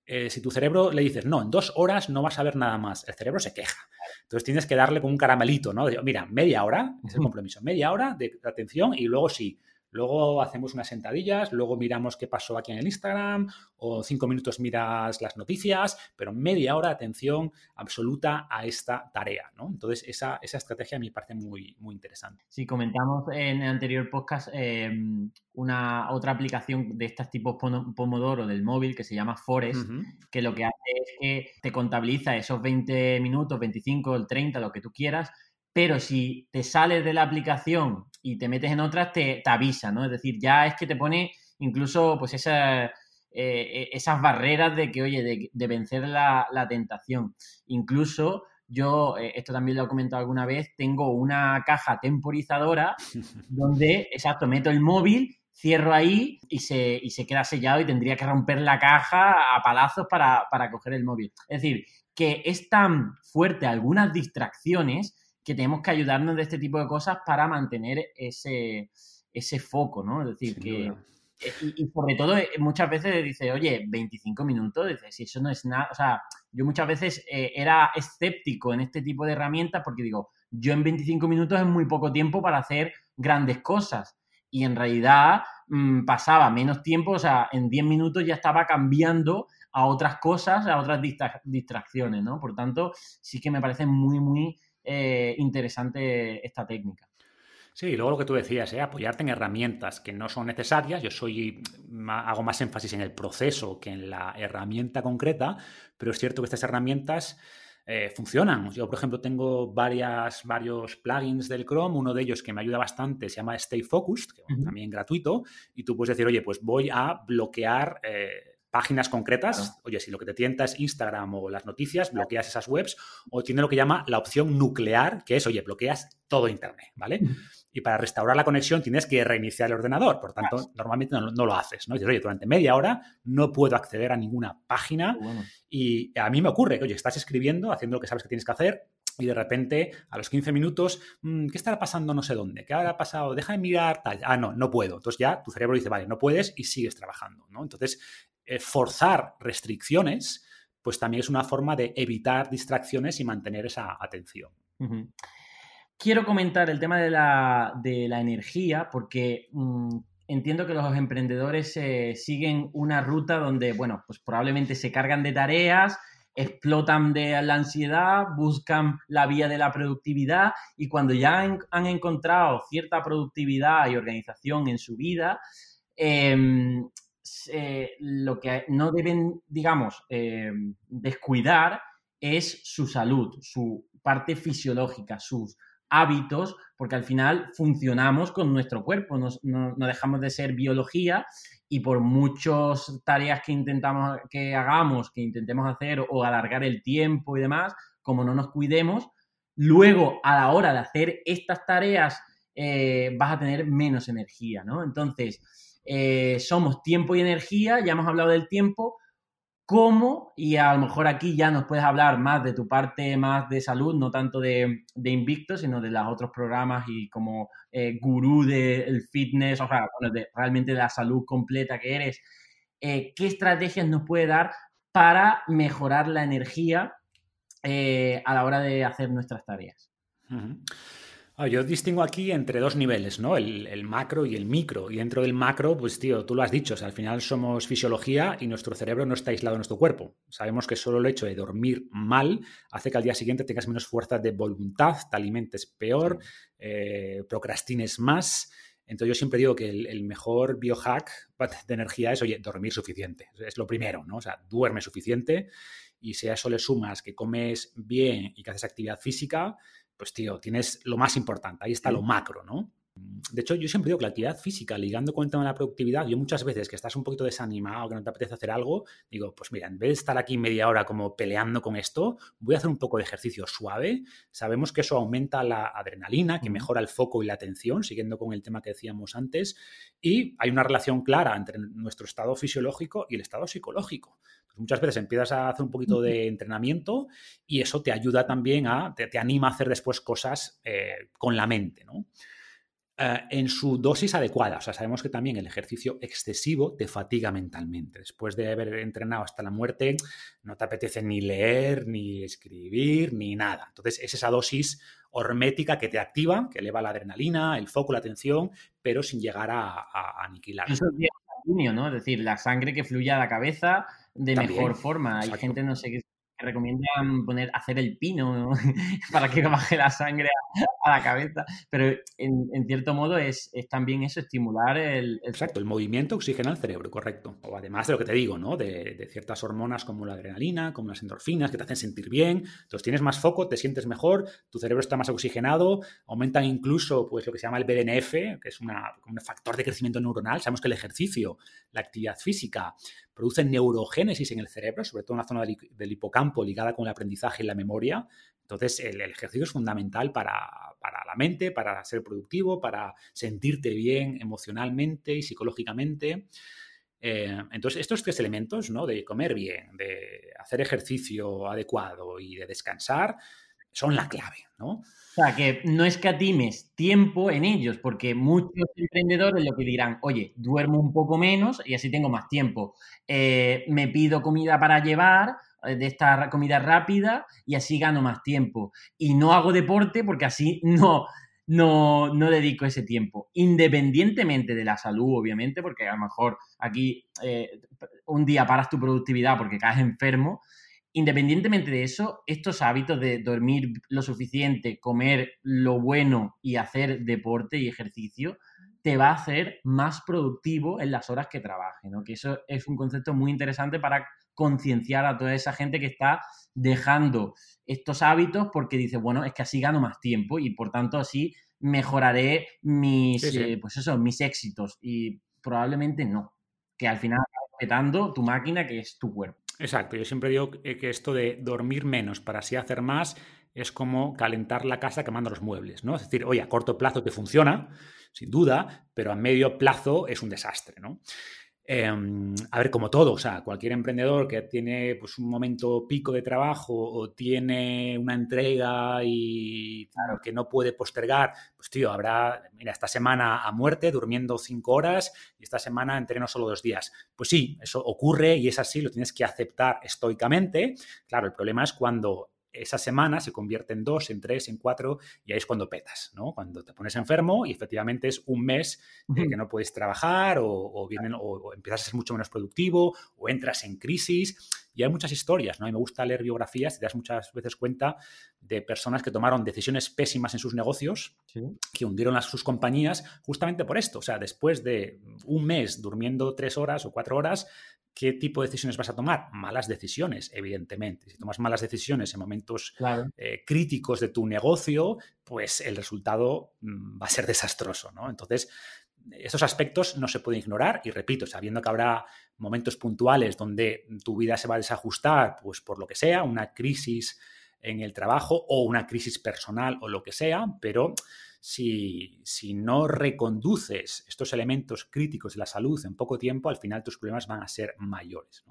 Eh, si tu cerebro le dices, no, en dos horas no vas a ver nada más, el cerebro se queja. Entonces tienes que darle con un caramelito, ¿no? mira, media hora, es el compromiso, media hora de atención y luego sí, Luego hacemos unas sentadillas, luego miramos qué pasó aquí en el Instagram, o cinco minutos miras las noticias, pero media hora de atención absoluta a esta tarea, ¿no? Entonces, esa, esa estrategia me parece muy, muy interesante. Sí, comentamos en el anterior podcast em, una otra aplicación de estos tipos Pomodoro del móvil que se llama Forest, que lo que hace es que te contabiliza esos 20 minutos, 25, el 30, lo que tú quieras, pero si te sales de la aplicación y te metes en otras, te, avisa, ¿no? Es decir, ya es que te pone incluso pues esa, eh, esas barreras de que, oye, de, vencer la, tentación. Incluso yo, eh, esto también lo he comentado alguna vez, tengo una caja temporizadora donde, exacto, meto el móvil, cierro ahí y se, y se queda sellado y tendría que romper la caja a palazos para, para coger el móvil. Es decir, que es tan fuerte algunas distracciones que tenemos que ayudarnos de este tipo de cosas para mantener ese, ese foco, ¿no? Es decir, que... Eh, y, sobre todo, eh, muchas veces dice, oye, 25 minutos, dice, si eso no es nada, o sea, yo muchas veces eh, era escéptico en este tipo de herramientas porque digo, yo en 25 minutos es muy poco tiempo para hacer grandes cosas. Y en realidad mm, pasaba menos tiempo, o sea, en 10 minutos ya estaba cambiando a otras cosas, a otras distracciones, ¿no? Por tanto, sí que me parece muy, muy eh, interesante esta técnica. Sí, luego lo que tú decías, ¿eh? apoyarte en herramientas que no son necesarias. Yo soy, hago más énfasis en el proceso que en la herramienta concreta, pero es cierto que estas herramientas eh, funcionan. Yo, por ejemplo, tengo varias, varios plugins del Chrome. Uno de ellos que me ayuda bastante se llama Stay Focused, que es también gratuito. Y tú puedes decir, oye, pues voy a bloquear páginas concretas. Oye, si lo que te tienta es Instagram o las noticias, bloqueas esas webs. O tiene lo que llama la opción nuclear, que es, oye, bloqueas todo Internet, ¿vale? Y para restaurar la conexión tienes que reiniciar el ordenador. Por tanto, normalmente no, lo haces, ¿no? dices, oye, durante media hora no puedo acceder a ninguna página. Y a mí me ocurre que, oye, estás escribiendo, haciendo lo que sabes que tienes que hacer, y de repente a los 15 minutos, mm, ¿qué estará pasando no sé dónde? ¿Qué habrá pasado? Deja de mirar tal. Ah, no, no puedo. Entonces ya tu cerebro dice, vale, no puedes y sigues trabajando, ¿no? Entonces, forzar restricciones, pues también es una forma de evitar distracciones y mantener esa atención. Quiero comentar el tema de la, energía porque mm, entiendo que los emprendedores eh, siguen una ruta donde, bueno, pues probablemente se cargan de tareas, explotan de la ansiedad, buscan la vía de la productividad y cuando ya han, encontrado cierta productividad y organización en su vida, em, lo que no deben, digamos, em, descuidar es su salud, su parte fisiológica, sus hábitos, porque al final funcionamos con nuestro cuerpo, no, no dejamos de ser biología y por muchas tareas que intentamos que hagamos, que intentemos hacer o alargar el tiempo y demás, como no nos cuidemos, luego a la hora de hacer estas tareas eh, vas a tener menos energía, ¿no? Entonces, eh, somos tiempo y energía, ya hemos hablado del tiempo, cómo, y a lo mejor aquí ya nos puedes hablar más de tu parte más de salud, no tanto de, Invicto, sino de los otros programas y como eh, gurú del fitness, o sea, de, realmente de la salud completa que eres, eh, ¿qué estrategias nos puede dar para mejorar la energía a la hora de hacer nuestras tareas? Yo distingo aquí entre dos niveles, ¿no? El, macro y el micro. Y dentro del macro, pues tío, tú lo has dicho, al final somos fisiología y nuestro cerebro no está aislado de nuestro cuerpo. Sabemos que solo el hecho de dormir mal hace que al día siguiente tengas menos fuerza de voluntad, te alimentes peor, eh, procrastines más. Entonces yo siempre digo que el, mejor biohack de energía es, oye, dormir suficiente. Es lo primero, ¿no? O sea, duerme suficiente y si a eso le sumas que comes bien y que haces actividad física, pues tío, tienes lo más importante, ahí está lo macro, ¿no? De hecho, yo siempre digo que la actividad física, ligando con el tema de la productividad, yo muchas veces que estás un poquito desanimado, que no te apetece hacer algo, digo, pues mira, en vez de estar aquí media hora como peleando con esto, voy a hacer un poco de ejercicio suave. Sabemos que eso aumenta la adrenalina, que mejora el foco y la atención, siguiendo con el tema que decíamos antes, y hay una relación clara entre nuestro estado fisiológico y el estado psicológico. Muchas veces empiezas a hacer un poquito de entrenamiento y eso te ayuda también a, te, anima a hacer después cosas eh, con la mente, ¿no? Eh, en su dosis adecuada. O sea, sabemos que también el ejercicio excesivo te fatiga mentalmente. Después de haber entrenado hasta la muerte, no te apetece ni leer, ni escribir, ni nada. Entonces, es esa dosis hormética que te activa, que eleva la adrenalina, el foco, la atención, pero sin llegar a, aniquilar. Eso es ¿no? Es decir, la sangre que fluye a la cabeza de mejor forma. Hay gente, no sé, qué recomiendan poner, hacer el pino para que baje la sangre a, la cabeza, pero en, cierto modo es, también eso, estimular el, Exacto, el movimiento oxigena el cerebro, correcto. O además de lo que te digo, ¿no? De, ciertas hormonas como la adrenalina, como las endorfinas, que te hacen sentir bien, entonces tienes más foco, te sientes mejor, tu cerebro está más oxigenado, aumentan incluso pues lo que se llama el BDNF, que es un factor de crecimiento neuronal, sabemos que el ejercicio, la actividad física, producen neurogénesis en el cerebro, sobre todo en la zona del, hipocampo ligada con el aprendizaje y la memoria. Entonces, el, ejercicio es fundamental para, la mente, para ser productivo, para sentirte bien emocionalmente y psicológicamente. Eh, entonces, estos tres elementos, ¿no? De comer bien, de hacer ejercicio adecuado y de descansar, son la clave, ¿no? O sea, que no escatimes tiempo en ellos, porque muchos emprendedores lo que dirán, oye, duermo un poco menos y así tengo más tiempo. Eh, me pido comida para llevar, de esta comida rápida, y así gano más tiempo. Y no hago deporte porque así no, no, no dedico ese tiempo. Independientemente de la salud, obviamente, porque a lo mejor aquí eh, un día paras tu productividad porque caes enfermo, independientemente de eso, estos hábitos de dormir lo suficiente, comer lo bueno y hacer deporte y ejercicio, te va a hacer más productivo en las horas que trabajes, ¿no? Que eso es un concepto muy interesante para concienciar a toda esa gente que está dejando estos hábitos porque dice, bueno, es que así gano más tiempo y por tanto así mejoraré mis, eh, pues eso, mis éxitos. Y probablemente no, que al final respetando tu máquina que es tu cuerpo. Exacto, yo siempre digo que esto de dormir menos para así hacer más es como calentar la casa quemando los muebles, ¿no? Es decir, oye, a corto plazo te funciona, sin duda, pero a medio plazo es un desastre, ¿no? Em, a ver, como todo, o sea, cualquier emprendedor que tiene pues, un momento pico de trabajo o tiene una entrega y claro, que no puede postergar, pues tío, habrá, mira, esta semana a muerte, durmiendo cinco horas y esta semana entreno solo dos días. Pues sí, eso ocurre y es así, lo tienes que aceptar estoicamente. Claro, el problema es cuando esa semana se convierte en dos, en tres, en cuatro, y ahí es cuando petas, ¿no? Cuando te pones enfermo y efectivamente es un mes que no puedes trabajar o, vienen, o, empiezas a ser mucho menos productivo o entras en crisis. Y hay muchas historias, ¿no? Y me gusta leer biografías y te das muchas veces cuenta de personas que tomaron decisiones pésimas en sus negocios, que hundieron a sus compañías justamente por esto. O sea, después de un mes durmiendo tres horas o cuatro horas, ¿qué tipo de decisiones vas a tomar? Malas decisiones, evidentemente. Si tomas malas decisiones en momentos eh, críticos de tu negocio, pues el resultado mm, va a ser desastroso, ¿no? Entonces, esos aspectos no se pueden ignorar y repito, sabiendo que habrá momentos puntuales donde tu vida se va a desajustar, pues por lo que sea, una crisis en el trabajo o una crisis personal o lo que sea, pero si, no reconduces estos elementos críticos de la salud en poco tiempo, al final tus problemas van a ser mayores.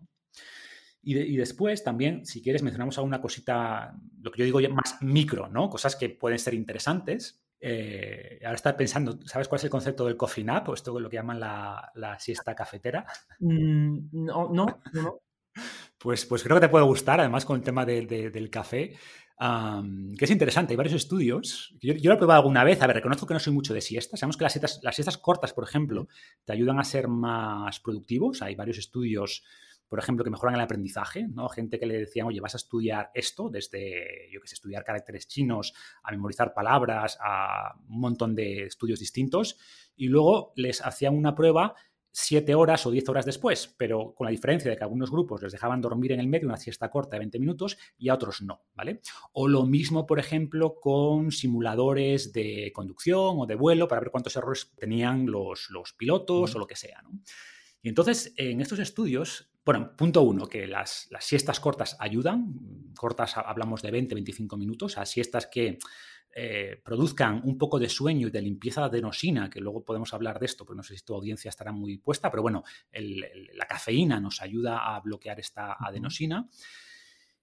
Y, después también, si quieres, mencionamos alguna cosita, lo que yo digo más micro, ¿no? Cosas que pueden ser interesantes. Eh, ahora estás pensando, ¿sabes cuál es el concepto del coffee nap o esto es lo que llaman la, siesta cafetera? Mm, no, no, no. Pues, pues creo que te puede gustar, además con el tema del café que es interesante. Hay varios estudios. Yo, lo he probado alguna vez. A ver, reconozco que no soy mucho de siestas. Sabemos que las siestas, las siestas cortas, por ejemplo, te ayudan a ser más productivos. Hay varios estudios por ejemplo, que mejoran el aprendizaje, ¿no? Gente que le decían, oye, vas a estudiar esto, desde, yo que sé, estudiar caracteres chinos, a memorizar palabras, a un montón de estudios distintos, y luego les hacían una prueba siete horas o diez horas después, pero con la diferencia de que algunos grupos les dejaban dormir en el medio una siesta corta de 20 minutos y a otros no, ¿vale? O lo mismo, por ejemplo, con simuladores de conducción o de vuelo para ver cuántos errores tenían los, los pilotos o lo que sea, ¿no? Y entonces, en estos estudios, bueno, punto uno, que las, las siestas cortas ayudan, cortas hablamos de 20, 25 minutos, a siestas que eh, produzcan un poco de sueño y de limpieza de adenosina, que luego podemos hablar de esto, porque no sé si tu audiencia estará muy puesta, pero bueno, la cafeína nos ayuda a bloquear esta adenosina.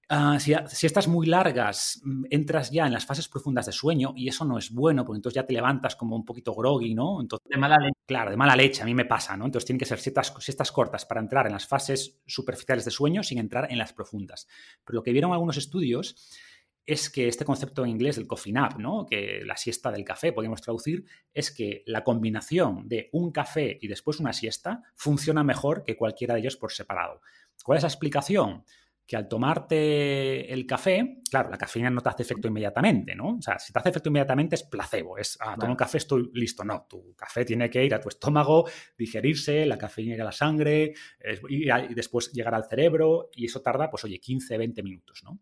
Ah, si, estás muy largas, mm, entras ya en las fases profundas de sueño y eso no es bueno, porque entonces ya te levantas como un poquito groggy, ¿no? Entonces, de mala leche. Claro, de mala leche, a mí me pasa, ¿no? Entonces tienen que ser siestas, siestas cortas para entrar en las fases superficiales de sueño sin entrar en las profundas. Pero lo que vieron algunos estudios es que este concepto en inglés del coffee nap, ¿no? que la siesta del café podemos traducir, es que la combinación de un café y después una siesta funciona mejor que cualquiera de ellos por separado. ¿Cuál es la explicación? Que al tomarte el café, claro, la cafeína no te hace efecto inmediatamente, ¿no? O sea, si te hace efecto inmediatamente es placebo, es, ah, tomo un café, estoy listo. No, tu café tiene que ir a tu estómago, digerirse, la cafeína ir a la sangre y, y después llegar al cerebro y eso tarda, pues oye, 15, 20 minutos, ¿no?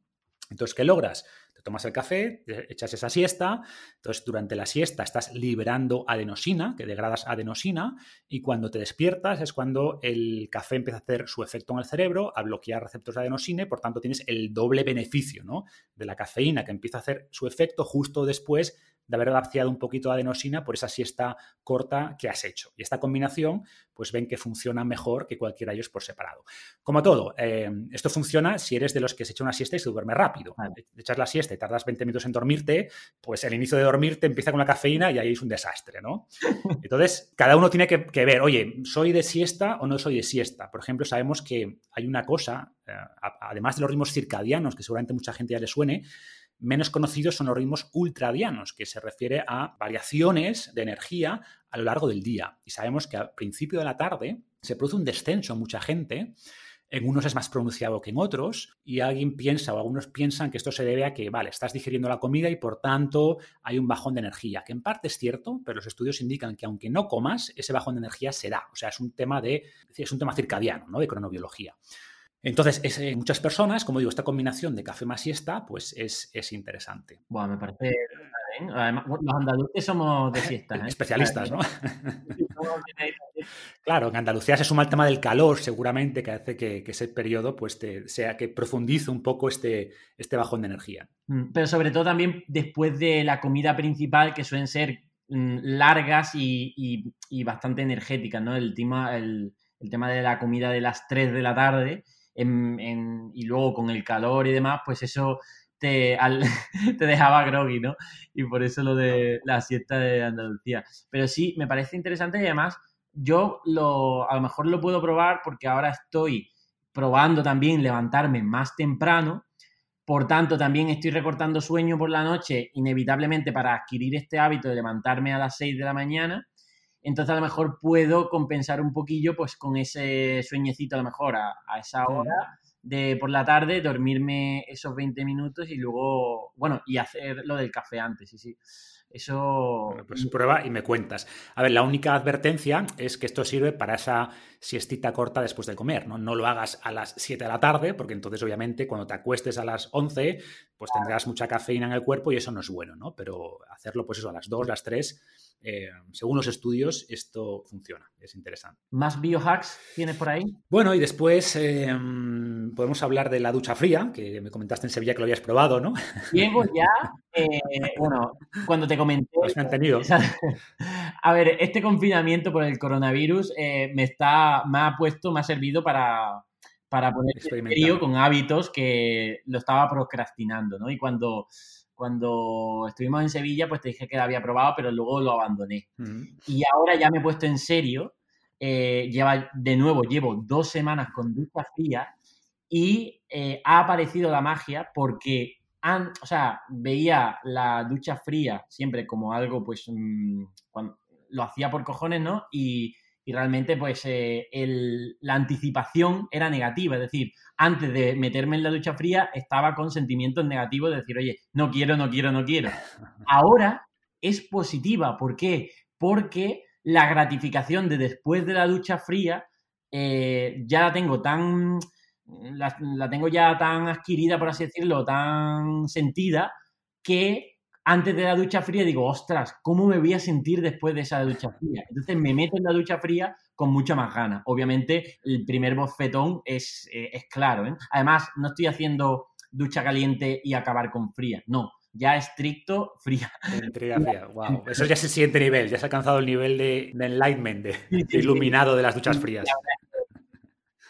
Entonces, ¿qué logras? Tomas el café, echas esa siesta, entonces durante la siesta estás liberando adenosina, que degradas adenosina, y cuando te despiertas es cuando el café empieza a hacer su efecto en el cerebro, a bloquear receptores de adenosina, y por tanto tienes el doble beneficio ¿no? de la cafeína que empieza a hacer su efecto justo después de haber vaciado un poquito de adenosina por esa siesta corta que has hecho. Y esta combinación, pues ven que funciona mejor que cualquiera de ellos por separado. Como todo, eh, esto funciona si eres de los que se echa una siesta y se duerme rápido. Echas la siesta y tardas 20 minutos en dormirte, pues el inicio de dormirte empieza con la cafeína y ahí es un desastre, ¿no? Entonces, cada uno tiene que, ver, oye, ¿soy de siesta o no soy de siesta? Por ejemplo, sabemos que hay una cosa, eh, además de los ritmos circadianos, que seguramente mucha gente ya le suene, Menos conocidos son los ritmos ultradianos, que se refiere a variaciones de energía a lo largo del día. Y sabemos que al principio de la tarde se produce un descenso en mucha gente. En unos es más pronunciado que en otros, y alguien piensa o algunos piensan que esto se debe a que, vale, estás digiriendo la comida y por tanto hay un bajón de energía, que en parte es cierto, pero los estudios indican que aunque no comas, ese bajón de energía se da. O sea, es un tema de, es un tema circadiano, ¿no? De cronobiología. Entonces, es, eh, muchas personas, como digo, esta combinación de café más siesta, pues es, es interesante. Bueno, me parece Además, los andaluces somos de siesta. ¿eh? Especialistas, ¿no? claro, en Andalucía se suma el tema del calor, seguramente, que hace que, ese periodo pues, sea que profundice un poco este, este bajón de energía. Mm, pero sobre todo también después de la comida principal, que suelen ser mm, largas y, bastante energéticas, ¿no? El tema, el, el tema de la comida de las 3 de la tarde y luego con el calor y demás, pues eso te, te dejaba groggy, ¿no? Y por eso lo de la siesta de Andalucía. Pero sí, me parece interesante y además yo lo, a lo mejor lo puedo probar porque ahora estoy probando también levantarme más temprano. Por tanto, también estoy recortando sueño por la noche, inevitablemente para adquirir este hábito de levantarme a las 6 de la mañana. Entonces a lo mejor puedo compensar un poquillo pues con ese sueñecito a lo mejor a, esa hora de por la tarde, dormirme esos 20 minutos y luego, bueno, y hacer lo del café antes, sí, sí. Eso. pues prueba y me cuentas. A ver, la única advertencia es que esto sirve para esa siestita corta después de comer, ¿no? No lo hagas a las 7 de la tarde, porque entonces, obviamente, cuando te acuestes a las 11, pues tendrás mucha cafeína en el cuerpo y eso no es bueno, ¿no? Pero hacerlo, pues eso, a las 2, las 3 eh, según los estudios, esto funciona, es interesante. ¿Más biohacks tienes por ahí? Bueno, y después eh, podemos hablar de la ducha fría, que me comentaste en Sevilla que lo habías probado, ¿no? Diego, ya, eh, bueno, cuando te comenté... Pues me han tenido. A ver, este confinamiento por el coronavirus me, está, me ha puesto, me ha servido para, para poner frío con hábitos que lo estaba procrastinando, ¿no? Y cuando cuando estuvimos en Sevilla, pues te dije que la había probado, pero luego lo abandoné. Y ahora ya me he puesto en serio. Eh, lleva, de nuevo, llevo dos semanas con ducha fría y eh, ha aparecido la magia porque, o sea, veía la ducha fría siempre como algo, pues, mm, lo hacía por cojones, ¿no? Y, y realmente pues eh, la anticipación era negativa, es decir, antes de meterme en la ducha fría estaba con sentimientos negativos de decir, oye, no quiero, no quiero, no quiero. Ahora es positiva, ¿por qué? Porque la gratificación de después de la ducha fría eh, ya la tengo tan, la, la tengo ya tan adquirida, por así decirlo, tan sentida, que antes de la ducha fría digo, ostras, ¿cómo me voy a sentir después de esa ducha fría? Entonces me meto en la ducha fría con mucha más ganas. Obviamente, el primer bofetón es, eh, es claro. ¿eh? Además, no estoy haciendo ducha caliente y acabar con fría. No, ya estricto, fría. fría. Wow. Eso ya es el siguiente nivel, ya has alcanzado el nivel de, enlightenment, de, iluminado de las duchas frías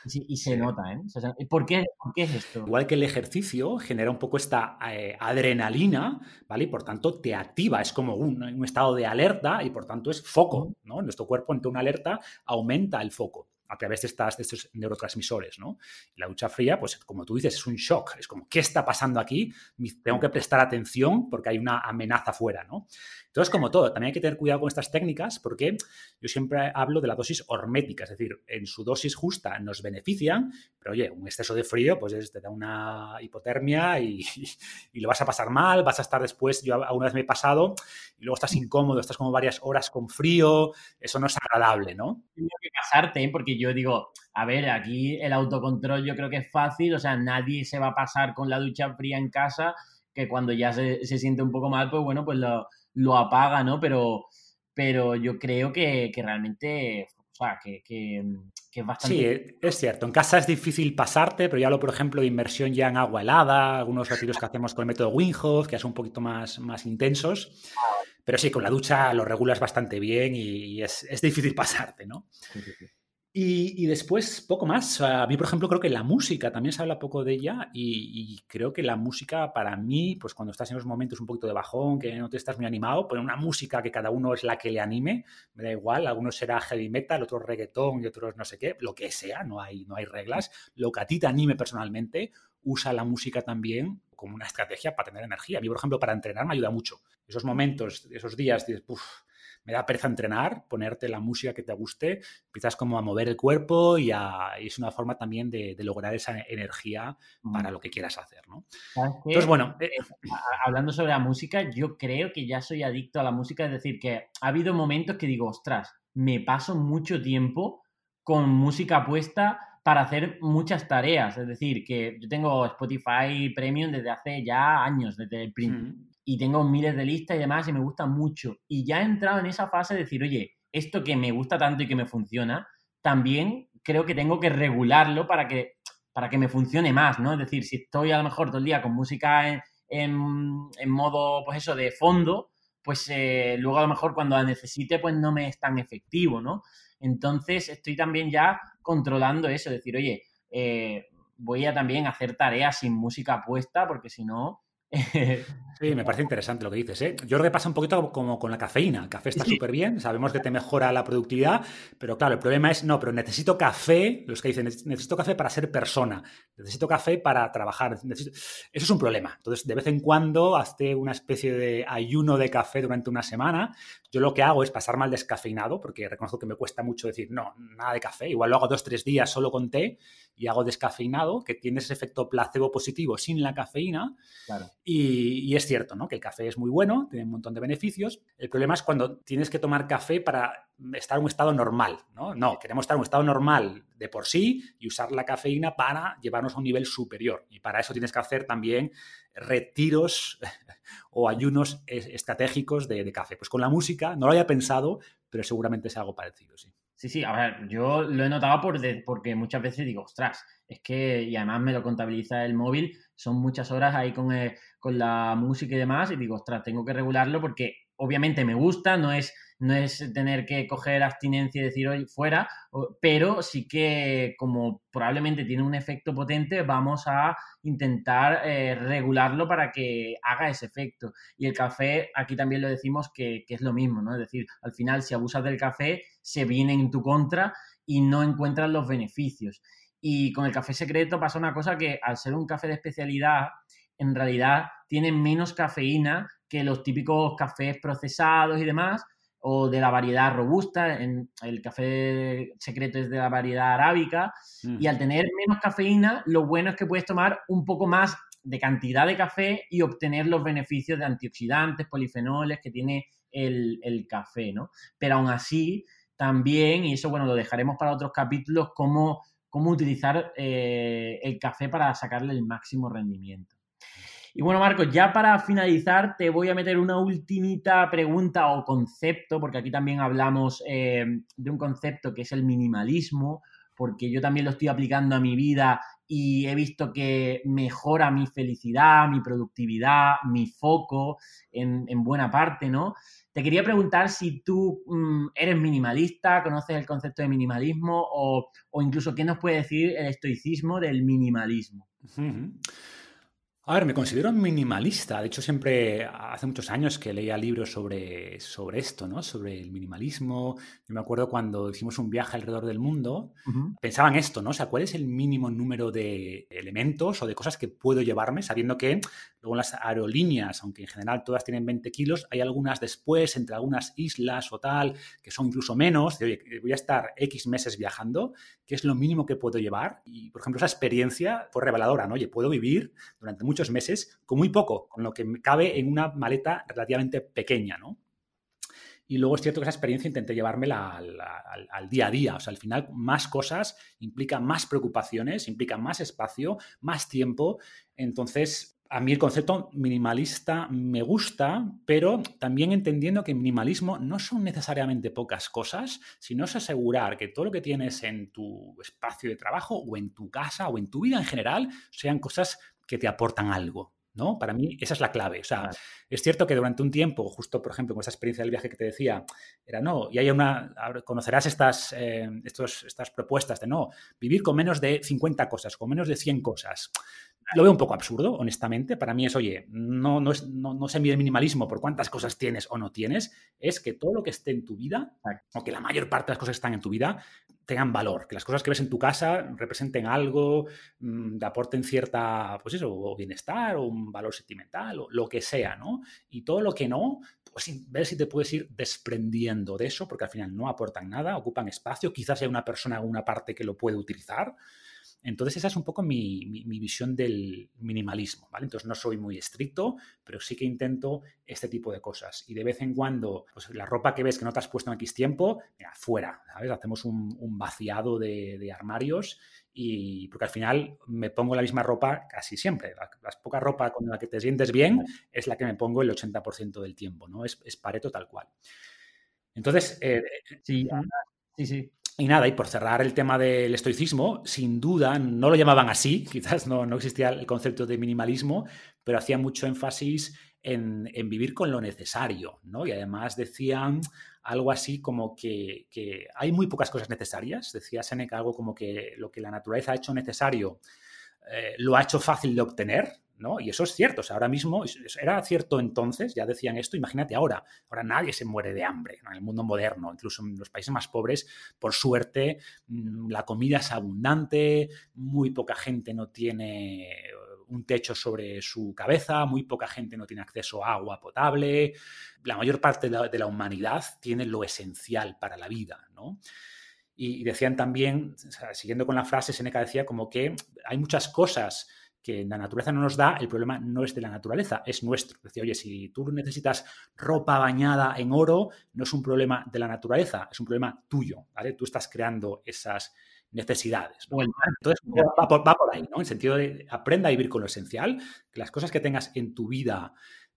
y se nota, ¿eh? ¿por, qué, es esto? Igual que el ejercicio genera un poco esta eh, adrenalina, ¿vale? Y por tanto te activa, es como un, un, estado de alerta y por tanto es foco, ¿no? Nuestro cuerpo ante una alerta aumenta el foco a través de, estas, de estos neurotransmisores, ¿no? la ducha fría, pues como tú dices, es un shock, es como, ¿qué está pasando aquí? Tengo que prestar atención porque hay una amenaza fuera, ¿no? Entonces, como todo, también hay que tener cuidado con estas técnicas porque yo siempre hablo de la dosis hormética, es decir, en su dosis justa nos benefician, pero oye, un exceso de frío pues te da una hipotermia y, lo vas a pasar mal, vas a estar después, yo alguna vez me he pasado y luego estás incómodo, estás como varias horas con frío, eso no es agradable, ¿no? Tienes que casarte, ¿eh? porque yo digo, a ver, aquí el autocontrol yo creo que es fácil, o sea, nadie se va a pasar con la ducha fría en casa, que cuando ya se, se siente un poco mal, pues bueno, pues lo lo apaga, ¿no? Pero, pero yo creo que, realmente, o sea, que, que, es bastante... Sí, es cierto. En casa es difícil pasarte, pero ya lo, por ejemplo, de inmersión ya en agua helada, algunos retiros que hacemos con el método Winghoff, que son un poquito más, más intensos. Pero sí, con la ducha lo regulas bastante bien y, es, es, difícil pasarte, ¿no? Sí, sí, sí. Y, después, poco más. A mí, por ejemplo, creo que la música también se habla poco de ella y, creo que la música para mí, pues cuando estás en los momentos un poquito de bajón, que no te estás muy animado, poner una música que cada uno es la que le anime, me da igual, algunos será heavy metal, otros reggaetón y otros no sé qué, lo que sea, no hay, no hay reglas. Lo que a ti te anime personalmente, usa la música también como una estrategia para tener energía. A mí, por ejemplo, para entrenar me ayuda mucho. Esos momentos, esos días, dices, puff, me da pereza entrenar, ponerte la música que te guste, empiezas como a mover el cuerpo y, es una forma también de, lograr esa energía para lo que quieras hacer, ¿no? Entonces, bueno... Eh, hablando sobre la música, yo creo que ya soy adicto a la música, es decir, que ha habido momentos que digo, ostras, me paso mucho tiempo con música puesta para hacer muchas tareas. Es decir, que yo tengo Spotify Premium desde hace ya años, desde el principio y tengo miles de listas y demás y me gusta mucho. Y ya he entrado en esa fase de decir, oye, esto que me gusta tanto y que me funciona, también creo que tengo que regularlo para que, para que me funcione más, ¿no? Es decir, si estoy a lo mejor todo el día con música en, en, modo, pues eso, de fondo, pues eh, luego a lo mejor cuando la necesite, pues no me es tan efectivo, ¿no? Entonces estoy también ya controlando eso, decir, oye, eh, voy a también hacer tareas sin música puesta, porque si no, Sí, me parece interesante lo que dices. ¿eh? Yo creo que pasa un poquito como con la cafeína. El café está súper bien, sabemos que te mejora la productividad, pero claro, el problema es, no, pero necesito café, los que dicen, necesito café para ser persona, necesito café para trabajar. Eso es un problema. Entonces, de vez en cuando, hazte una especie de ayuno de café durante una semana. Yo lo que hago es pasar mal descafeinado, porque reconozco que me cuesta mucho decir, no, nada de café. Igual lo hago dos, tres días solo con té y hago descafeinado, que tiene ese efecto placebo positivo sin la cafeína. Y, es cierto, ¿no? Que el café es muy bueno, tiene un montón de beneficios. El problema es cuando tienes que tomar café para estar en un estado normal, ¿no? No, queremos estar en un estado normal de por sí y usar la cafeína para llevarnos a un nivel superior. Y para eso tienes que hacer también retiros o ayunos estratégicos de, café. Pues con la música, no lo había pensado, pero seguramente es algo parecido, sí. Sí, sí, a ver, yo lo he notado por porque muchas veces digo, ostras, es que, y además me lo contabiliza el móvil, son muchas horas ahí con, con la música y demás, y digo, ostras, tengo que regularlo porque obviamente me gusta, no es no es tener que coger abstinencia y decir hoy fuera, pero sí que como probablemente tiene un efecto potente, vamos a intentar eh, regularlo para que haga ese efecto. Y el café, aquí también lo decimos que, que, es lo mismo, ¿no? Es decir, al final si abusas del café, se viene en tu contra y no encuentras los beneficios. Y con el café secreto pasa una cosa que al ser un café de especialidad, en realidad tiene menos cafeína que los típicos cafés procesados y demás, o de la variedad robusta, en el café secreto es de la variedad arábica, y al tener menos cafeína, lo bueno es que puedes tomar un poco más de cantidad de café y obtener los beneficios de antioxidantes, polifenoles que tiene el, café, ¿no? Pero aún así, también, y eso, bueno, lo dejaremos para otros capítulos, cómo, cómo utilizar eh, el café para sacarle el máximo rendimiento. Y bueno, Marcos, ya para finalizar, te voy a meter una ultimita pregunta o concepto, porque aquí también hablamos eh, de un concepto que es el minimalismo, porque yo también lo estoy aplicando a mi vida y he visto que mejora mi felicidad, mi productividad, mi foco en, buena parte, ¿no? Te quería preguntar si tú mm, eres minimalista, conoces el concepto de minimalismo o, incluso qué nos puede decir el estoicismo del minimalismo. A ver, me considero minimalista. De hecho, siempre hace muchos años que leía libros sobre, sobre esto, ¿no? Sobre el minimalismo. Yo me acuerdo cuando hicimos un viaje alrededor del mundo, pensaba en esto, ¿no? O sea, ¿cuál es el mínimo número de elementos o de cosas que puedo llevarme? Sabiendo que luego las aerolíneas, aunque en general todas tienen 20 kilos, hay algunas después, entre algunas islas o tal, que son incluso menos. De, oye, voy a estar X meses viajando, ¿qué es lo mínimo que puedo llevar? Y, por ejemplo, esa experiencia fue reveladora, ¿no? Oye, puedo vivir durante muchos meses con muy poco, con lo que cabe en una maleta relativamente pequeña, ¿no? Y luego es cierto que esa experiencia intenté llevármela al, día a día. O sea, al final más cosas implica más preocupaciones, implica más espacio, más tiempo. Entonces, a mí el concepto minimalista me gusta, pero también entendiendo que minimalismo no son necesariamente pocas cosas, sino es asegurar que todo lo que tienes en tu espacio de trabajo o en tu casa o en tu vida en general sean cosas que te aportan algo. ¿no? Para mí esa es la clave. O sea, es cierto que durante un tiempo, justo por ejemplo con esa experiencia del viaje que te decía, era no, y hay una, conocerás estas, eh, estos, estas propuestas de no, vivir con menos de 50 cosas, con menos de 100 cosas. Lo veo un poco absurdo, honestamente. Para mí es, oye, no, no, es, no, no se mide el minimalismo por cuántas cosas tienes o no tienes, es que todo lo que esté en tu vida, o que la mayor parte de las cosas que están en tu vida, tengan valor, que las cosas que ves en tu casa representen algo, mm, te aporten cierta, pues eso, o bienestar o un valor sentimental o lo que sea, ¿no? Y todo lo que no, pues ver si te puedes ir desprendiendo de eso, porque al final no aportan nada, ocupan espacio, quizás hay una persona en una parte que lo puede utilizar, entonces esa es un poco mi, visión del minimalismo, ¿vale? Entonces no soy muy estricto, pero sí que intento este tipo de cosas. Y de vez en cuando, pues la ropa que ves que no te has puesto en X tiempo, mira, fuera, ¿sabes? Hacemos un, vaciado de, armarios y porque al final me pongo la misma ropa casi siempre. La, poca ropa con la que te sientes bien es la que me pongo el 80% del tiempo, ¿no? Es, es pareto tal cual. Entonces, eh, sí, sí, sí. Y nada, y por cerrar el tema del estoicismo, sin duda, no lo llamaban así, quizás no, no existía el concepto de minimalismo, pero hacía mucho énfasis en, vivir con lo necesario, ¿no? Y además decían algo así como que, hay muy pocas cosas necesarias, decía Seneca algo como que lo que la naturaleza ha hecho necesario eh, lo ha hecho fácil de obtener, y eso es cierto, o sea, ahora mismo era cierto entonces, ya decían esto, imagínate ahora, ahora nadie se muere de hambre en el mundo moderno, incluso en los países más pobres, por suerte, mm, la comida es abundante, muy poca gente no tiene un techo sobre su cabeza, muy poca gente no tiene acceso a agua potable, la mayor parte de la, humanidad tiene lo esencial para la vida, ¿no? Y, decían también, siguiendo con la frase, Seneca decía como que hay muchas cosas que la naturaleza no nos da, el problema no es de la naturaleza, es nuestro. Decía, oye, si tú necesitas ropa bañada en oro, no es un problema de la naturaleza, es un problema tuyo, ¿vale? Tú estás creando esas necesidades. Entonces, va por, va por, ahí, ¿no? En sentido de aprenda a vivir con lo esencial, que las cosas que tengas en tu vida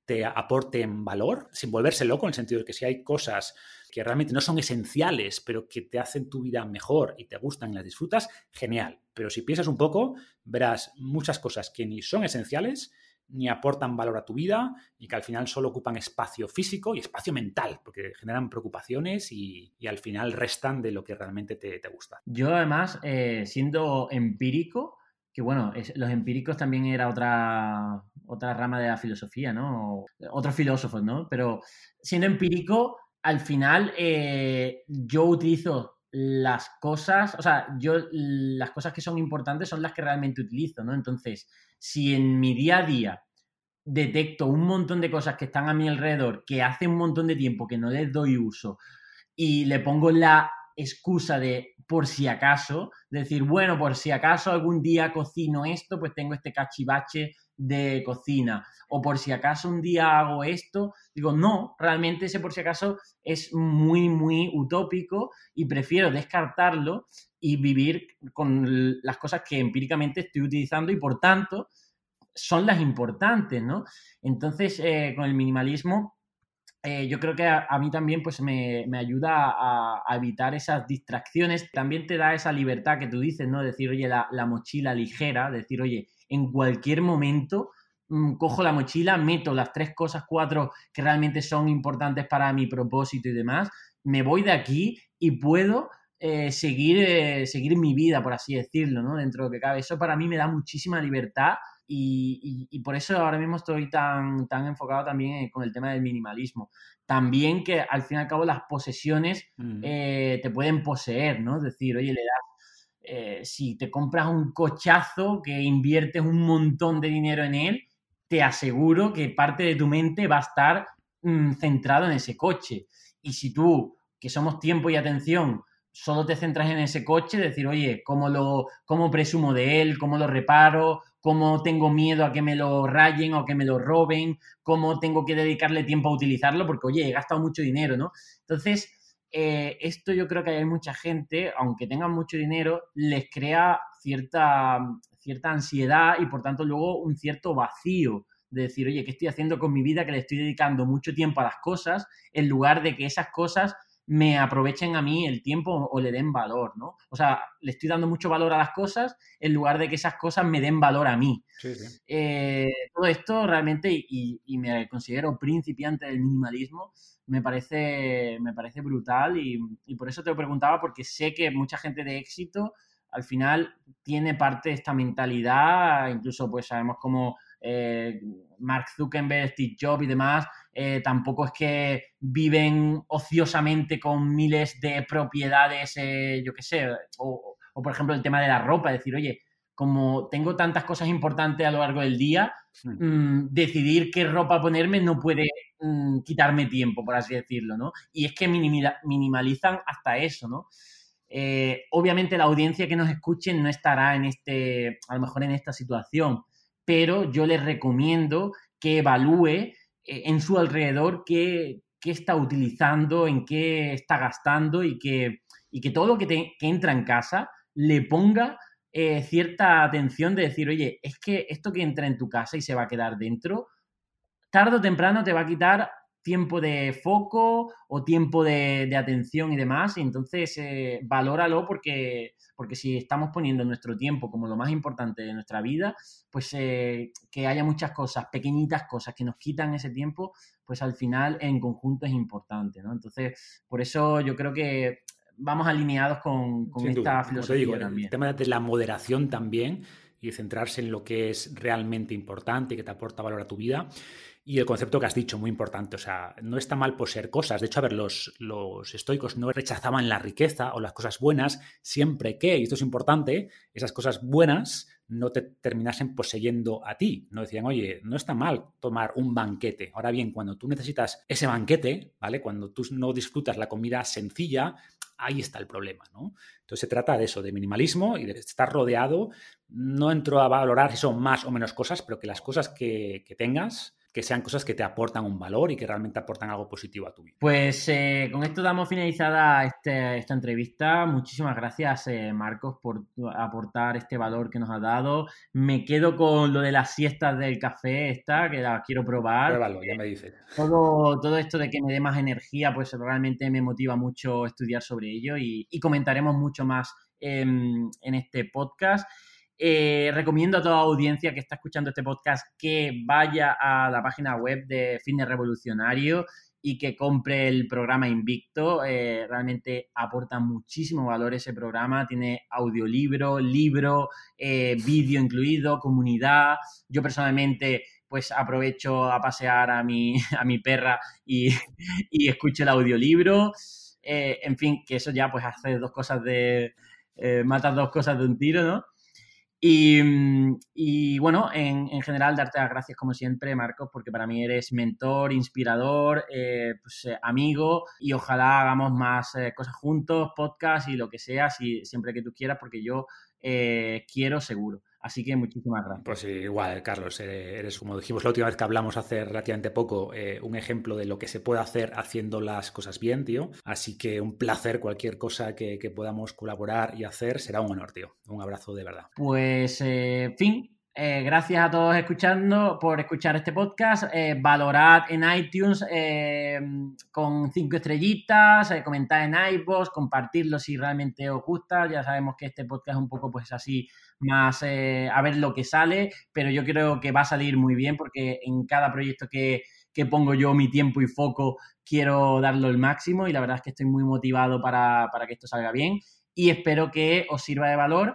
te aporten valor, sin volverse loco, en el sentido de que si hay cosas que realmente no son esenciales, pero que te hacen tu vida mejor y te gustan y las disfrutas, genial. Pero si piensas un poco, verás muchas cosas que ni son esenciales, ni aportan valor a tu vida y que al final solo ocupan espacio físico y espacio mental, porque generan preocupaciones y, al final restan de lo que realmente te, gusta. Yo además, eh, siendo empírico, que bueno, los empíricos también era otra, otra rama de la filosofía, ¿no? Otros filósofos, ¿no? Pero siendo empírico, al final eh, yo utilizo las cosas, o sea, yo las cosas que son importantes son las que realmente utilizo, ¿no? Entonces, si en mi día a día detecto un montón de cosas que están a mi alrededor, que hace un montón de tiempo que no les doy uso, y le pongo la excusa de por si acaso, decir, bueno, por si acaso algún día cocino esto, pues tengo este cachivache de cocina. O por si acaso un día hago esto, digo, no, realmente ese por si acaso es muy, muy utópico y prefiero descartarlo y vivir con las cosas que empíricamente estoy utilizando y por tanto son las importantes, ¿no? Entonces, eh, con el minimalismo, eh, yo creo que a, mí también pues me, ayuda a, evitar esas distracciones. También te da esa libertad que tú dices, ¿no? Decir, oye, la, mochila ligera, decir, oye, en cualquier momento mm, cojo la mochila, meto las tres cosas, cuatro que realmente son importantes para mi propósito y demás, me voy de aquí y puedo eh, seguir, seguir mi vida, por así decirlo, ¿no? Dentro de lo que cabe. Eso para mí me da muchísima libertad y, por eso ahora mismo estoy tan, tan enfocado también con el tema del minimalismo. También que al fin y al cabo las posesiones mm. eh, te pueden poseer, ¿no? Es decir, oye, le das, eh, si te compras un cochazo que inviertes un montón de dinero en él, te aseguro que parte de tu mente va a estar mm, centrado en ese coche. Y si tú, que somos tiempo y atención, solo te centras en ese coche, decir, oye, ¿cómo, lo, cómo presumo de él? ¿Cómo lo reparo? Cómo tengo miedo a que me lo rayen o que me lo roben, cómo tengo que dedicarle tiempo a utilizarlo, porque oye, he gastado mucho dinero, ¿no? Entonces, eh, esto yo creo que hay mucha gente, aunque tengan mucho dinero, les crea cierta, cierta ansiedad y por tanto luego un cierto vacío de decir, oye, ¿qué estoy haciendo con mi vida? Que le estoy dedicando mucho tiempo a las cosas, en lugar de que esas cosas me aprovechen a mí el tiempo o le den valor, ¿no? O sea, le estoy dando mucho valor a las cosas en lugar de que esas cosas me den valor a mí. Eh, todo esto realmente, y, me considero principiante del minimalismo, me parece, me parece brutal y, por eso te lo preguntaba, porque sé que mucha gente de éxito al final tiene parte de esta mentalidad, incluso pues sabemos cómo eh, Mark Zuckerberg, Steve Jobs y demás, eh, tampoco es que viven ociosamente con miles de propiedades, eh, yo qué sé, o, por ejemplo el tema de la ropa, decir, oye, como tengo tantas cosas importantes a lo largo del día, mm, decidir qué ropa ponerme no puede mm, quitarme tiempo, por así decirlo, ¿no? Y es que minimalizan hasta eso, ¿no? obviamente la audiencia que nos escuchen no estará en este, a lo mejor en esta situación, pero yo les recomiendo que evalúe eh, en su alrededor qué, está utilizando, en qué está gastando y que, que todo lo que, entra en casa le ponga eh, cierta atención de decir, oye, es que esto que entra en tu casa y se va a quedar dentro, tarde o temprano te va a quitar tiempo de foco o tiempo de, atención y demás. Y entonces, eh, valóralo porque, porque si estamos poniendo nuestro tiempo como lo más importante de nuestra vida, pues eh, que haya muchas cosas, pequeñitas cosas que nos quitan ese tiempo, pues al final en conjunto es importante, ¿no? Entonces, por eso yo creo que vamos alineados con, esta filosofía también. El tema de la moderación también y centrarse en lo que es realmente importante y que te aporta valor a tu vida. Y el concepto que has dicho, muy importante, o sea, no está mal poseer cosas. De hecho, a ver, los, los estoicos no rechazaban la riqueza o las cosas buenas siempre que, y esto es importante, esas cosas buenas no te terminasen poseyendo a ti. No decían, oye, no está mal tomar un banquete. Ahora bien, cuando tú necesitas ese banquete, ¿vale? Cuando tú no disfrutas la comida sencilla, ahí está el problema, ¿no? Entonces se trata de eso, de minimalismo y de estar rodeado. No entro a valorar si son más o menos cosas, pero que las cosas que, que tengas que sean cosas que te aportan un valor y que realmente aportan algo positivo a tu vida. Pues eh, con esto damos finalizada este, esta entrevista. Muchísimas gracias, eh, Marcos, por aportar este valor que nos ha dado. Me quedo con lo de las siestas del café, esta, que la quiero probar. Pruébalo, ya me dices. Todo, todo esto de que me dé más energía, pues realmente me motiva mucho estudiar sobre ello y, comentaremos mucho más en este podcast. Eh, recomiendo a toda audiencia que está escuchando este podcast que vaya a la página web de Fitness Revolucionario y que compre el programa Invicto. Eh, realmente aporta muchísimo valor ese programa. Tiene audiolibro, libro, eh, vídeo incluido, comunidad. Yo personalmente pues aprovecho a pasear a mi, a mi perra y, y escucho el audiolibro. en fin, que eso ya pues hace dos cosas de... matas dos cosas de un tiro, ¿no? Y, bueno, en, general, darte las gracias como siempre, Marcos, porque para mí eres mentor, inspirador, eh, pues, eh, amigo y ojalá hagamos más eh, cosas juntos, podcast y lo que sea, si, siempre que tú quieras, porque yo quiero seguro. Así que muchísimas gracias. Pues igual, Carlos, eres como dijimos la última vez que hablamos hace relativamente poco, eh, un ejemplo de lo que se puede hacer haciendo las cosas bien, tío. Así que un placer, cualquier cosa que, podamos colaborar y hacer será un honor, tío. Un abrazo de verdad. Pues, eh, fin, eh, gracias a todos escuchando por escuchar este podcast. Eh, valorad en iTunes eh, con cinco estrellitas, comentad en iVoox, compartirlo si realmente os gusta. Ya sabemos que este podcast es un poco pues así más a ver lo que sale, pero yo creo que va a salir muy bien porque en cada proyecto que, pongo yo mi tiempo y foco quiero darlo el máximo y la verdad es que estoy muy motivado para, para que esto salga bien y espero que os sirva de valor